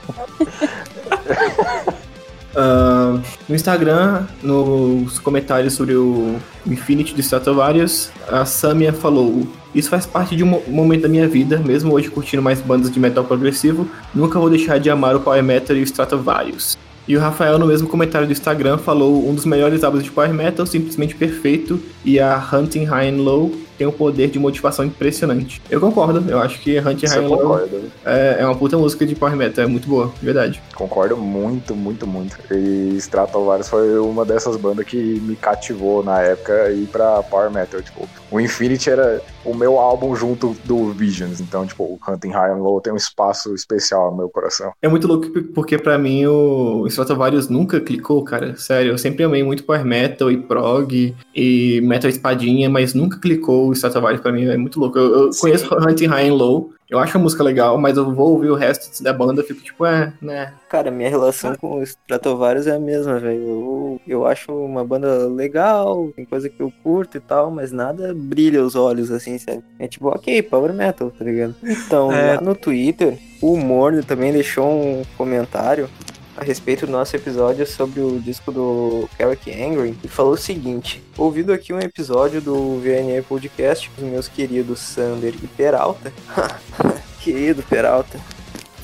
Ah, no Instagram, nos comentários sobre o Infinity de Stratovarius, a Samia falou: Isso faz parte de um mo- momento da minha vida, mesmo hoje curtindo mais bandas de metal progressivo, nunca vou deixar de amar o Power Metal e o Stratovarius. E o Rafael, no mesmo comentário do Instagram, falou um dos melhores álbuns de Power Metal, simplesmente perfeito, e a Hunting High and Low tem um poder de motivação impressionante. Eu concordo, eu acho que Hunting High and Low é, é uma puta música de Power Metal, é muito boa, de verdade. Concordo muito, muito, muito. E Stratovarius foi uma dessas bandas que me cativou na época e pra Power Metal. Tipo, o Infinity era o meu álbum junto do Visions. Então, tipo, o Hunting High and Low tem um espaço especial no meu coração. É muito louco porque pra mim o Stratovarius nunca clicou, cara. Sério, eu sempre amei muito Power Metal e prog e Metal espadinha, mas nunca clicou o Stratovarius pra mim, é muito louco. Eu, eu conheço Hunting High and Low Eu acho a música legal, mas eu vou ouvir o resto da banda e fico tipo, é, né? Cara, minha relação com o Stratovarius é a mesma, velho. Eu, eu acho uma banda legal, tem coisa que eu curto e tal, mas nada brilha os olhos, assim, sabe? É tipo, ok, power metal, tá ligado? Então, É. lá no Twitter, o Morno também deixou um comentário a respeito do nosso episódio sobre o disco do Carrick Angry e falou o seguinte: ouvido aqui um episódio do VNE Podcast com os meus queridos Sander e Peralta. Querido Peralta.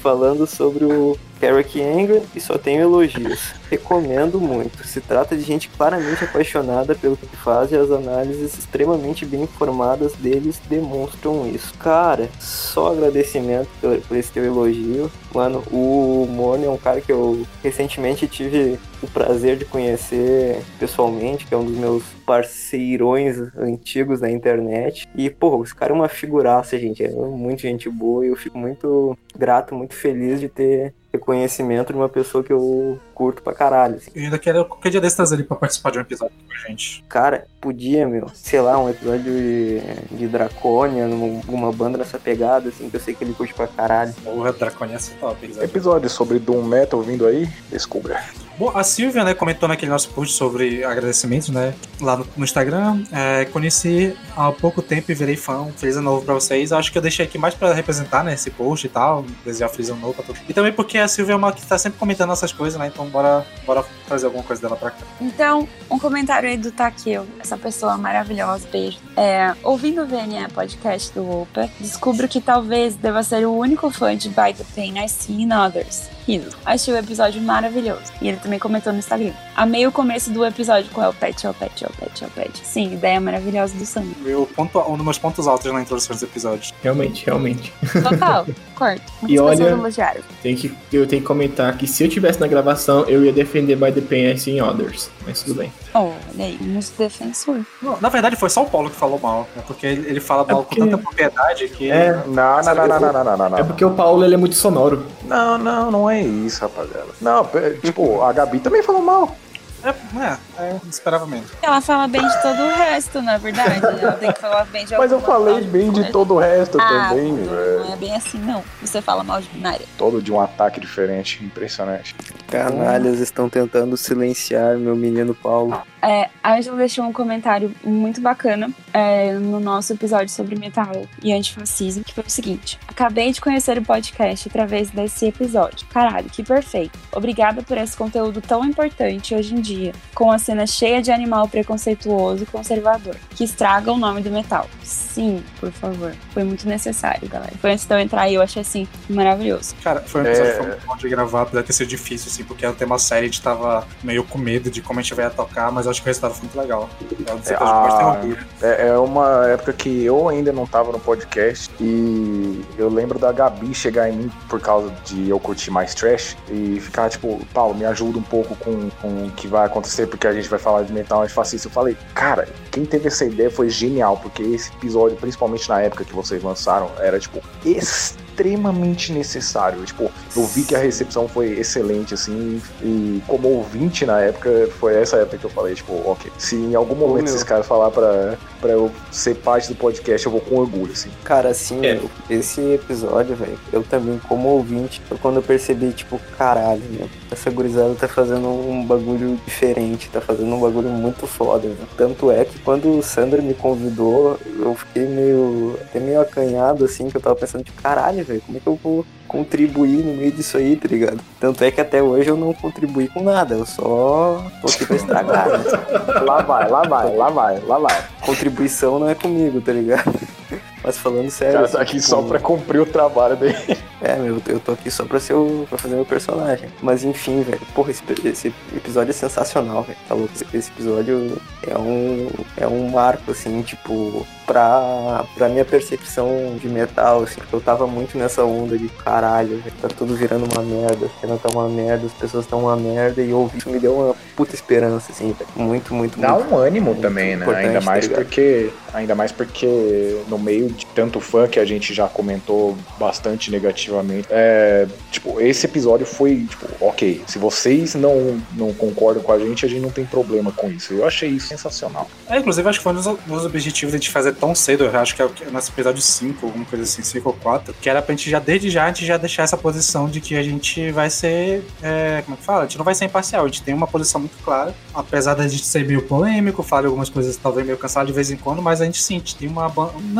Falando sobre o Carrick Angry e só tenho elogios. Recomendo muito. Se trata de gente claramente apaixonada pelo que faz e as análises extremamente bem informadas deles demonstram isso. Cara, só agradecimento por, por esse teu elogio. Mano, o Morne é um cara que eu recentemente tive o prazer de conhecer pessoalmente, que é um dos meus parceirões antigos da internet. E, pô, esse cara é uma figuraça, gente. É muito gente boa e eu fico muito grato, muito feliz de ter reconhecimento de uma pessoa que eu curto pra caralho. assim. Eu ainda quero qualquer dia desses trazer ele pra participar de um episódio com a gente. Cara, podia, meu, sei lá, um episódio de, de Dracônia, numa- alguma banda nessa pegada, assim, que eu sei que ele curte pra caralho. Porra, Draconia é top, episódio. Episódio sobre Doom Metal vindo aí, descubra. Bom, a Silvia, né, comentou naquele nosso post sobre agradecimentos, né, lá no, no Instagram. É, conheci há pouco tempo e virei fã. Feliz ano novo pra vocês. Acho que eu deixei aqui mais pra representar, né, esse post e tal. Desejar feliz ano novo pra todos. E também porque a Silvia é uma que tá sempre comentando essas coisas, né, então bora, bora trazer alguma coisa dela pra cá. Então, um comentário aí do Takio, essa pessoa maravilhosa, beijo. É, ouvindo o VNE podcast do Opa, descubro que talvez deva ser o único fã de By the Pain I See in Others. Riso. Achei o episódio maravilhoso. E ele também comentou no Instagram. Amei o começo do episódio com El Pet, El Pet, El Pet, El Pet. Sim, ideia maravilhosa do Sam. Meu ponto, um dos meus pontos altos na introdução dos episódios. Realmente, realmente. Total, corto. Muitas E olha- elogiaram. Tem que, eu tenho que comentar que se eu tivesse na gravação, eu ia defender By the See in Others. Mas tudo bem. Olha aí, nos defensor. Não, na verdade, foi só o Paulo que falou mal, né, porque ele, fala mal porque- com tanta propriedade que. É, Não, não, não, não, não, não, não, não, não. é porque o Paulo ele é muito sonoro. Não, não, não é isso, rapaziada. Não, tipo, a Gabi também falou mal. É, é, é, esperava menos. Ela fala bem de todo o resto, na verdade. Ela tem que falar bem de Mas eu falei coisa. bem de todo o resto Ah, também, velho. não é bem assim, não. Você fala mal de binária. Todo de um ataque diferente, impressionante. Canalhas estão tentando silenciar meu menino Paulo. É, a Angela deixou um comentário muito bacana é, no nosso episódio sobre metal e antifascismo, que foi o seguinte: Acabei de conhecer o podcast através desse episódio. Caralho, que perfeito. Obrigada por esse conteúdo tão importante hoje em dia, com a cena cheia de animal preconceituoso e conservador, que estraga o nome do metal. Sim, por favor. Foi muito necessário, galera. Foi antes de eu entrar aí, eu achei assim, maravilhoso. Cara, foi um episódio É. que foi muito bom de gravar, apesar de ter sido difícil, assim, porque era um tema sério, a gente tava meio com medo de como a gente vai tocar, mas acho que o resultado foi muito legal. É um dos É, tenho ah. É, é uma época que eu ainda não tava no podcast e eu lembro da Gabi chegar em mim por causa de eu curtir mais trash e ficar tipo, Paulo, me ajuda um pouco com, com o que vai acontecer porque a gente vai falar de metal antifascista. Eu falei, cara, quem teve essa ideia foi genial, porque esse episódio, principalmente na época que vocês lançaram, era tipo extremamente necessário. Tipo, eu vi que a recepção foi excelente, assim, e como ouvinte na época, foi essa época que eu falei, tipo, ok, se em algum momento esses caras falar pra, pra eu ser parte do podcast, eu vou com orgulho, assim. Cara, assim, É. esse episódio, velho, eu também, como ouvinte, foi quando eu percebi, tipo, caralho, meu, essa gurizada tá fazendo um bagulho diferente, tá fazendo um bagulho muito foda, velho. Tanto é que quando o Sandro me convidou, eu fiquei meio, até meio acanhado, assim, que eu tava pensando, tipo, caralho, velho, como é que eu vou contribuir no meio disso aí, tá ligado? Tanto é que até hoje eu não contribuí com nada, eu só tô aqui pra estragar, né? Lá vai, lá vai, lá vai, lá vai. Contribuição não é comigo, tá ligado? Mas falando O sério. cara tá aqui tipo, só pra cumprir o trabalho dele. É, meu, eu tô aqui só pra, ser o, pra fazer meu personagem. Mas enfim, velho. Porra, esse, esse episódio é sensacional, velho. Tá louco? Esse, episódio é um, é um marco, assim, tipo, pra, pra minha percepção de metal, assim. Porque eu tava muito nessa onda de caralho, velho. Tá tudo virando uma merda. A cena tá uma merda, as pessoas estão uma merda. E ouvir isso me deu uma puta esperança, assim, velho. Muito, muito, Dá muito. um ânimo muito também, né? Ainda mais tá porque. Ainda mais porque no meio de tanto fã que a gente já comentou bastante negativamente. É, tipo, esse episódio foi, tipo, ok, se vocês não, não concordam com a gente, a gente não tem problema com isso. Eu achei isso sensacional. É, inclusive, acho que foi um dos, objetivos de a gente fazer tão cedo. Eu acho que é nosso episódio 5, alguma coisa assim, 5 ou 4. Que era pra gente já, desde já, a gente já deixar essa posição de que a gente vai ser. é, como é que fala? A gente não vai ser imparcial. A gente tem uma posição muito clara. Apesar da gente ser meio polêmico, falar algumas coisas talvez meio cansado de vez em quando, mas a gente sim, a gente tem uma.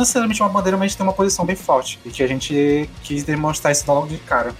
Necessariamente uma bandeira, mas a gente tem uma posição bem forte. E que a gente quis demonstrar isso logo de cara.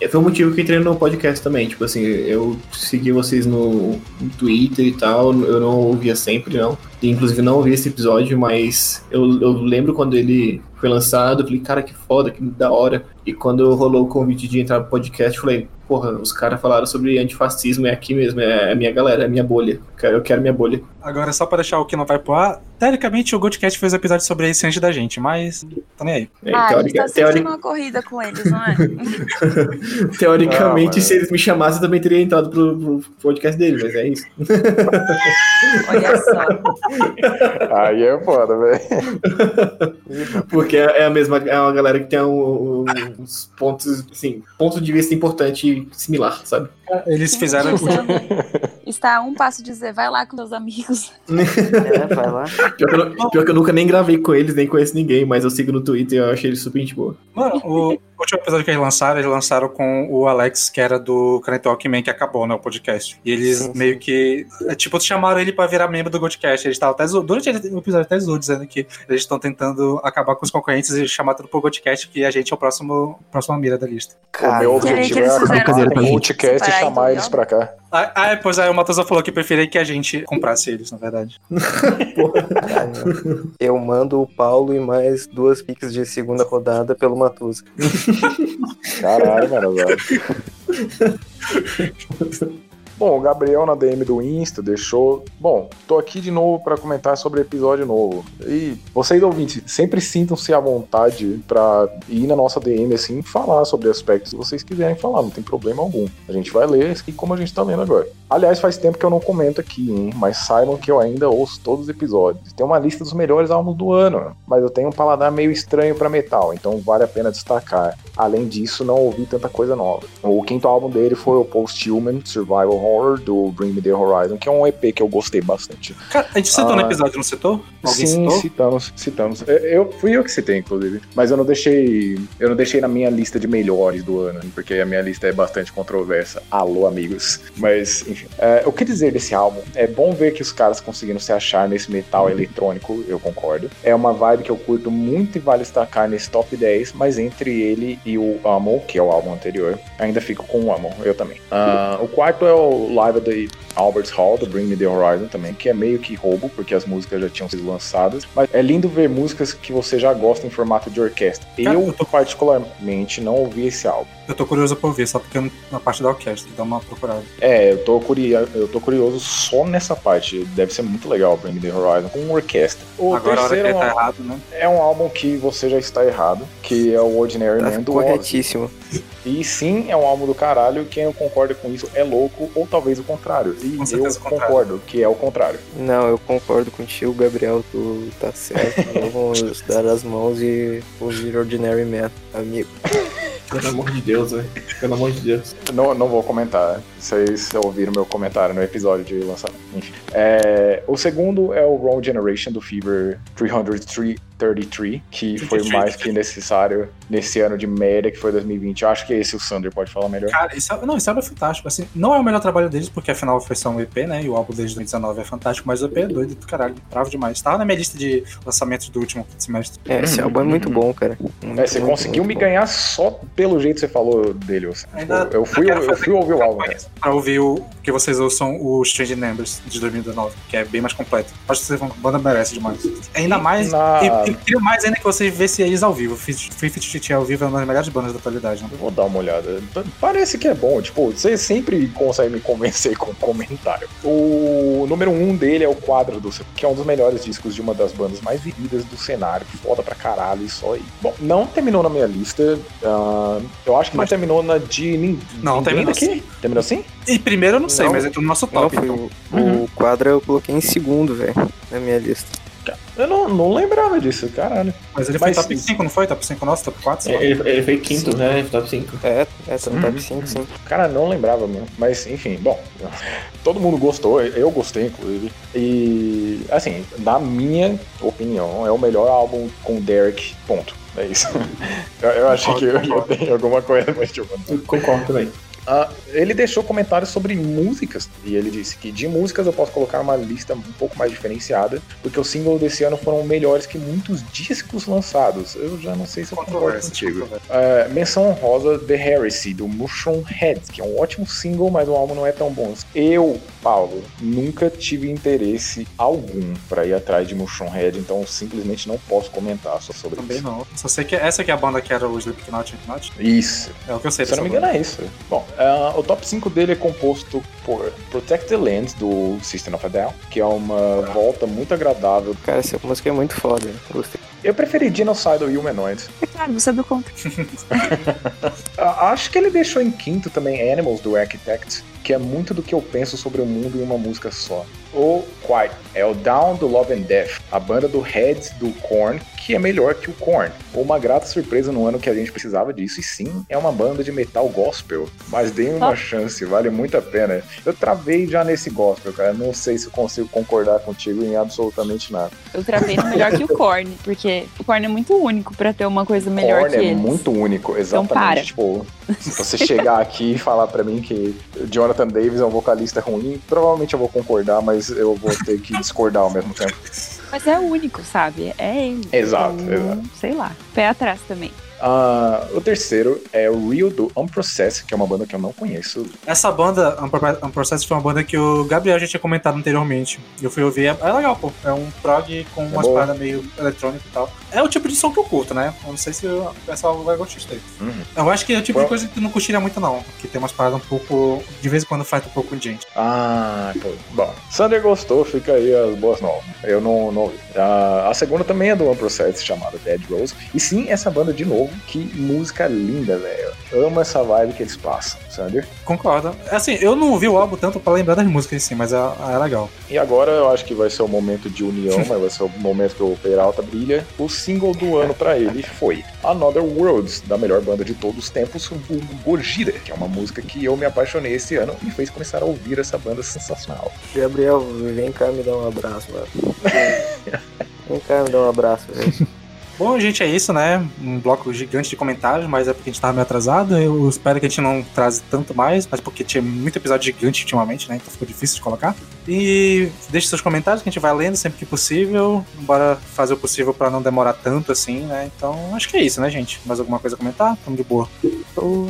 É, foi o motivo que entrei no podcast também. Tipo assim, eu segui vocês no, Twitter e tal, eu não ouvia sempre, não. E, inclusive não ouvi esse episódio, mas eu, eu lembro quando ele foi lançado, eu falei, cara, que foda, que da hora. E quando rolou o convite de entrar no podcast, eu falei, porra, os caras falaram sobre antifascismo, é aqui mesmo, é a minha galera, é a minha bolha. Eu quero minha bolha. Agora, só pra deixar o que não vai pro ar, teoricamente o Goldcast fez episódio sobre isso antes da gente, mas tô nem aí. É, ah, a gente tá teori- numa corrida com eles, não é? teoricamente, Ah, se eles me chamassem, eu também teria entrado pro, pro podcast dele, mas é isso. Olha só. Aí é foda, velho. Porque é a mesma, é uma galera que tem um- um- uns pontos, assim, ponto de vista importante similar, sabe? Eles fizeram. Está a um passo de dizer, vai lá com seus amigos. É, vai lá. Pior que, eu, pior que eu nunca nem gravei com eles, nem conheço ninguém, mas eu sigo no Twitter e eu achei eles super gente boa. Mano, o último episódio que eles lançaram, eles lançaram com o Alex, que era do Current Talk Man, que acabou, né, o podcast. E eles Sim, sim. meio que, é, tipo, chamaram ele pra virar membro do Goldcast. Eles estavam até, zo- durante o episódio até zoou, dizendo que eles estão tentando acabar com os concorrentes e chamar tudo pro Goldcast, que a gente é o próximo, próxima mira da lista. o meu objetivo é acabar com o isso, podcast e chamar então, eles pra cá. Ah, ah, pois aí o Matosa falou que preferia que a gente comprasse eles, na verdade. Caramba. Eu mando o Paulo e mais duas piques de segunda rodada pelo Matusa. Caralho, mano. Bom, o Gabriel na DM do Insta deixou. Bom, tô aqui de novo pra comentar sobre episódio novo. E vocês ouvintes, sempre sintam-se à vontade pra ir na nossa DM assim e falar sobre aspectos que vocês quiserem falar, não tem problema algum. A gente vai ler assim como a gente tá lendo agora. Aliás, faz tempo que eu não comento aqui, hein? Mas saibam que eu ainda ouço todos os episódios. Tem uma lista dos melhores álbuns do ano, mas eu tenho um paladar meio estranho pra metal, então vale a pena destacar. Além disso, não ouvi tanta coisa nova. O quinto álbum dele foi o Post-Human Survival Horror do Bring Me The Horizon, que é um EP que eu gostei bastante. Cara, a gente citou Ah. no episódio, não citou? Alguém Sim, citou? citamos, citamos. Eu, fui eu que citei, inclusive. Mas eu não deixei. Eu não deixei na minha lista de melhores do ano, porque a minha lista é bastante controversa. Alô, amigos. Mas, enfim. É, o que dizer desse álbum? É bom ver que os caras conseguiram se achar nesse metal eletrônico, eu concordo. É uma vibe que eu curto muito e vale destacar nesse top 10, mas entre ele e o Amon, que é o álbum anterior, ainda fico com o Amon, eu também. Ah, o quarto é o Live at the Albert's Hall, do Bring Me The Horizon também, que é meio que roubo, porque as músicas já tinham sido lançadas. Mas é lindo ver músicas que você já gosta em formato de orquestra. Eu, particularmente, não ouvi esse álbum. Eu tô curioso pra ouvir, só porque eu- na parte da orquestra, dá uma procurada. É, eu tô, curio, eu tô curioso só nessa parte. Deve ser muito legal o Bring Me The Horizon com orquestra. O Agora a hora que terceiro ele é tá um- errado, né? é um álbum que você já está errado, que é o Ordinary Tá Man do Ozzy. corretíssimo. E sim, é um álbum do caralho. Quem não concorda com isso é louco, ou talvez o contrário. E Com eu contrário. concordo que é o contrário. Não, eu concordo contigo, Gabriel, tu tá certo. Vamos dar as mãos e ouvir Ordinary Man, amigo. Pelo amor de Deus, velho. Pelo amor de Deus. Não, não vou comentar. Vocês ouviram meu comentário no episódio de lançamento. É, o segundo é o Wrong Generation do Fever 333, que foi 33. mais que necessário nesse ano de merda que foi 2020. Eu acho que esse o Sander pode falar melhor. Cara, isso é, não, isso é fantástico. Assim, não é o melhor trabalho deles, porque afinal foi só um EP, né? E o álbum desde 2019 é fantástico, mas o EP é doido do caralho. Bravo demais. Tava na minha lista de lançamentos do último semestre. É, esse Uhum, álbum é muito bom, cara. Muito, É, você muito, conseguiu muito me bom. ganhar só pelo jeito que você falou dele. Wilson. Ainda- eu, fui, eu fazer fui ouvir o álbum. campanha Pra ouvir o que vocês ouçam o Strange Numbers de 2019, que é bem mais completo. Acho que vocês vão, a banda merece demais. Ainda mais. Na- E, e queria mais ainda que vocês vissem eles ao vivo. Free Fit Fit ao vivo é uma das melhores bandas da atualidade, né? Eu Vou dar uma olhada. Parece que é bom. Tipo, você sempre consegue me convencer com comentário. O número um dele é o Quadro do que é um dos melhores discos de uma das bandas mais vividas do cenário. Foda pra caralho isso aí. Bom, não terminou na minha lista. ah, eu acho que Mas- não terminou na de nin- Não, ninguém terminou daqui. sim. Terminou assim? E primeiro eu não sei, Não. mas entrou no nosso Não, top. então. o, o quadro eu coloquei em segundo, velho, na minha lista. Eu não, não lembrava disso, caralho. Mas ele foi Mas- top 5, não foi? Top 5 nosso, top 4? sei lá. Ele, ele foi quinto, né? Top 5. É, é, tá no Uhum. top 5, sim. Cara, não lembrava mesmo. Mas, enfim, bom. Todo mundo gostou, eu gostei, inclusive. E, assim, na minha opinião, é o melhor álbum com Derek, ponto. É isso. Eu, eu achei que eu, eu tenho alguma coisa de Eu concordo também. Ah, ele deixou comentários sobre músicas e ele disse que de músicas eu posso colocar uma lista um pouco mais diferenciada, porque os singles desse ano foram melhores que muitos discos lançados. Eu já não sei se eu concordo contigo. É, menção honrosa The Heresy, do Mushroom Head, que é um ótimo single, mas o álbum não é tão bom. Eu, Paulo, nunca tive interesse algum pra ir atrás de Mushroom Head, então eu simplesmente não posso comentar só sobre Também isso. não. Só sei que essa aqui é a banda que era o Slipknot Slipknot. Isso. É o que eu sei Se eu não me engano, é isso. Bom, ah, o top 5 dele é composto por Protect the Land, do System of a Down, que é uma volta muito agradável. Cara, essa música é muito foda. Gostei. Eu preferi Genocidal Humanoid. É claro, você é do contra. Ah, Acho que ele deixou em quinto também Animals, do Architect, que é muito do que eu penso sobre o mundo em uma música só. O Quiet é o Down do Love and Death, a banda do Heads do Korn, que é melhor que o Korn. Uma grata surpresa no ano que a gente precisava disso, e sim, é uma banda de metal gospel. Mas dê uma Ah. chance, vale muito a pena. Eu travei já nesse gospel, cara. Não sei se eu consigo concordar contigo em absolutamente nada. Eu travei no melhor que o Korn, porque o Korn é muito único pra ter uma coisa melhor Korn que é eles. muito único, exatamente. para. Tipo, se você chegar aqui e falar pra mim que Jonathan Davis é um vocalista ruim, provavelmente eu vou concordar, mas eu vou ter que discordar ao mesmo tempo. Mas é único, sabe? É ele. Exato, Então, exato. Sei lá. Pé atrás também. Ah, o terceiro é o Real do Unprocessed, que é uma banda que eu não conheço. Essa banda, Unpro- Unprocessed, foi uma banda que o Gabriel já tinha comentado anteriormente. Eu fui ouvir, é, é legal, pô. É um prog com umas boa. paradas meio eletrônico e tal. É o tipo de som que eu curto, né? Eu não sei se o pessoal vai gostar disso aí. Uhum. Eu acho que é o tipo de coisa que tu não curtiria muito, não. Que tem umas paradas um pouco. De vez em quando faz um pouco de gente. Ah, pô. Bom, Sander gostou, fica aí as boas novas. Eu não, não ouvi. Ah, a segunda também é do Unprocessed, chamada Dead Rose. E sim, essa banda de novo, que música linda, velho. Amo essa vibe que eles passam, Sander. Concordo. Assim, eu não ouvi o álbum tanto pra lembrar das músicas em si, mas é, é legal. E agora eu acho que vai ser o momento de união, mas vai ser o momento que o Peralta brilha. O single do ano pra ele foi Another Worlds, da melhor banda de todos os tempos, o Gojira, que é uma música que eu me apaixonei esse ano e me fez começar a ouvir essa banda sensacional. Gabriel, vem cá me dar um abraço, mano. vem cá me dar um abraço, velho. Bom, gente, é isso, né? Um bloco gigante de comentários, mas é porque a gente tava meio atrasado. Eu espero que a gente não traze tanto mais, mas porque tinha muito episódio gigante ultimamente, né? Então ficou difícil de colocar. E deixe seus comentários que a gente vai lendo sempre que possível. Bora fazer o possível pra não demorar tanto assim, né? Então acho que é isso, né, gente? Mais alguma coisa a comentar? Tamo de boa.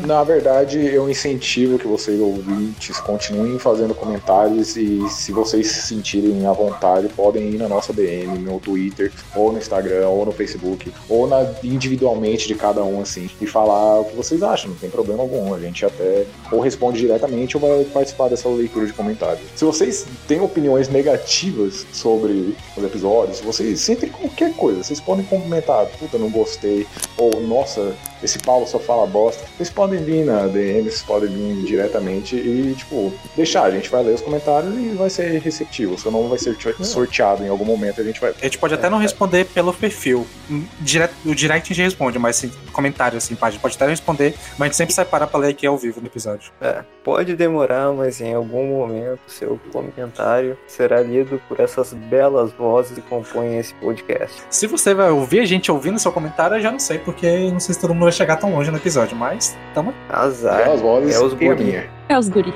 Na verdade, eu incentivo que vocês ouvintes continuem fazendo comentários e se vocês se sentirem à vontade, podem ir na nossa DM, no Twitter, ou no Instagram, ou no Facebook, ou na, individualmente de cada um, assim, e falar o que vocês acham, não tem problema algum. A gente até ou responde diretamente ou vai participar dessa leitura de comentários. Se vocês têm opiniões negativas sobre os episódios, vocês sentem qualquer coisa, vocês podem comentar, puta, não gostei, ou nossa, esse Paulo só fala bosta. Vocês podem vir na DM, vocês podem vir diretamente e, tipo, deixar. A gente vai ler os comentários e vai ser receptivo. Seu nome vai ser sorteado em algum momento a gente vai. A gente pode até não responder pelo perfil. Hum, Direto, o direct a gente responde, mas sim, comentário assim, pá, a gente pode até responder, mas a gente sempre separa pra ler aqui ao vivo no episódio. É, pode demorar, mas em algum momento seu comentário será lido por essas belas vozes que compõem esse podcast. Se você vai ouvir a gente ouvindo seu comentário, eu já não sei, porque não sei se todo mundo vai chegar tão longe no episódio, mas tamo. Azar. É os e a guri. minha. É os guri.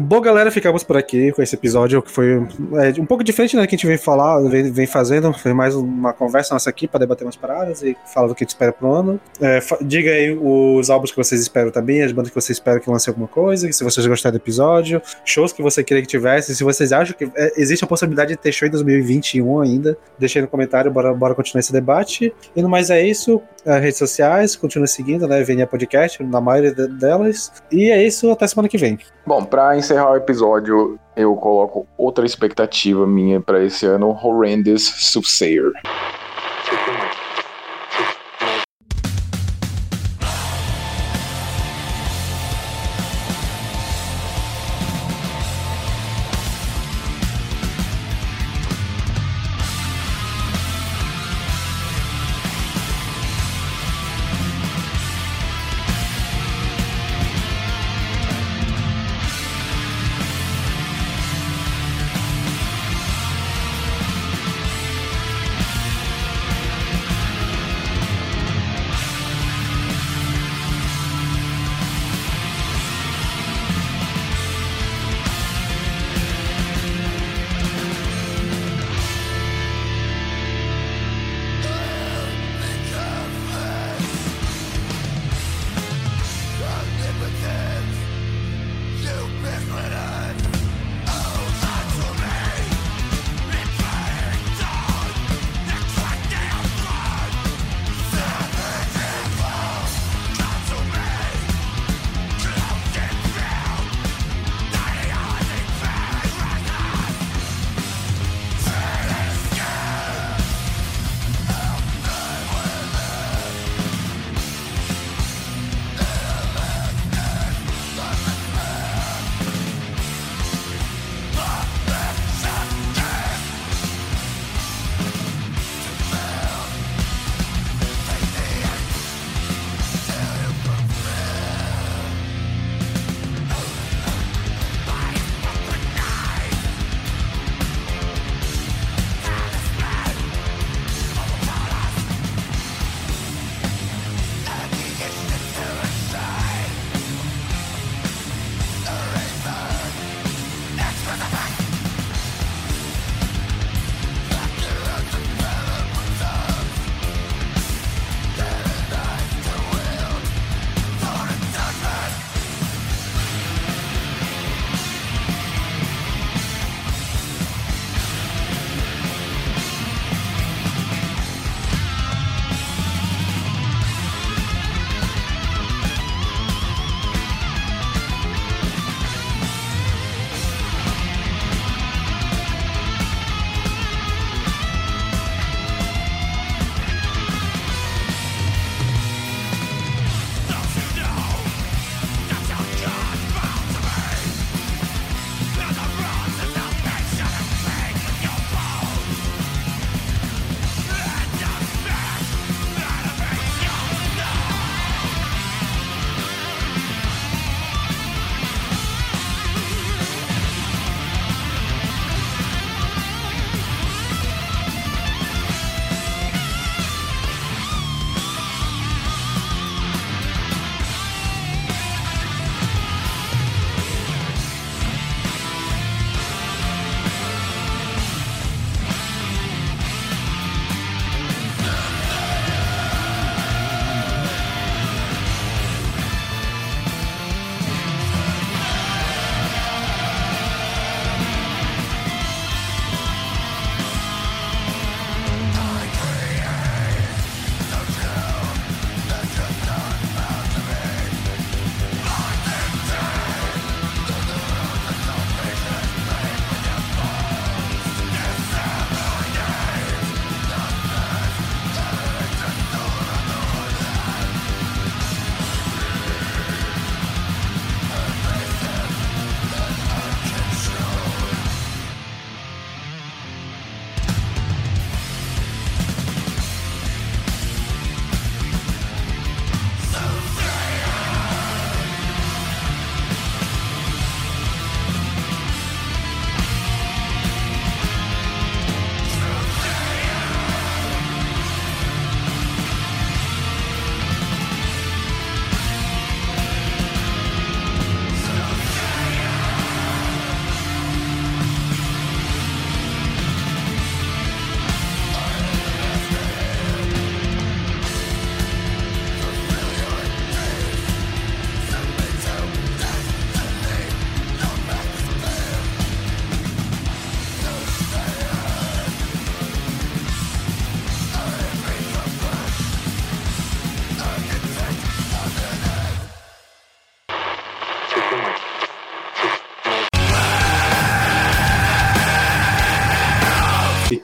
Bom, galera, ficamos por aqui com esse episódio que foi é, um pouco diferente né, que a gente vem falar, vem, vem fazendo. Foi mais uma conversa nossa aqui para debater umas paradas e falar do que a gente espera pro ano. É, diga aí os álbuns que vocês esperam também, as bandas que vocês esperam que lancem alguma coisa, se vocês gostaram do episódio, shows que você queria que tivesse, se vocês acham que é, existe a possibilidade de ter show em 2021 ainda, deixa aí no comentário, bora, bora continuar esse debate. E no mais é isso, as redes sociais, continue seguindo, né, VNA Podcast, na maioria de- delas. E é isso, até semana que vem. Bom, pra encerrar o episódio, eu coloco outra expectativa minha pra esse ano: Horrendous Soothsayer.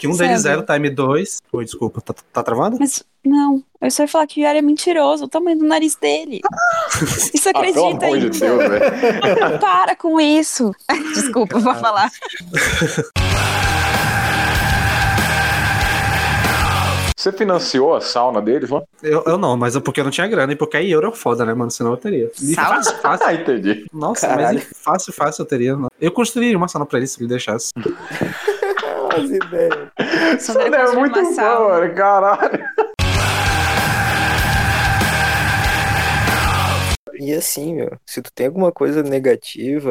Fique um deles Sério? zero, time 2. Oi, desculpa, tá, tá travando? Mas, não, eu só ia falar que o Yara é mentiroso, o tamanho do nariz dele. Isso Ah, pelo acredita amor de? Deus, velho. Para com isso. Desculpa, vou falar. Você financiou a sauna deles, mano? Eu, eu não, mas é porque eu não tinha grana e porque aí euro é foda, né, mano? Senão eu teria. E Sauna? fácil, fácil. Ah, entendi. Nossa, Caralho. mas fácil, fácil eu teria. Eu construiria uma sauna pra eles se me deixasse. As ideias. Só Isso é muito bom, caralho. E assim, meu, se tu tem alguma coisa negativa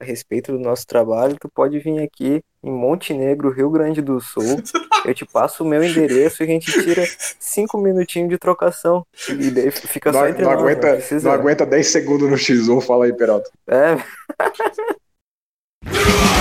a respeito do nosso trabalho, tu pode vir aqui em Montenegro, Rio Grande do Sul. Eu te passo o meu endereço e a gente tira cinco minutinhos de trocação. E daí fica só Não, entre não nós, aguenta, não precisa- não aguenta 10 segundos no X1, fala aí, Peralta. É,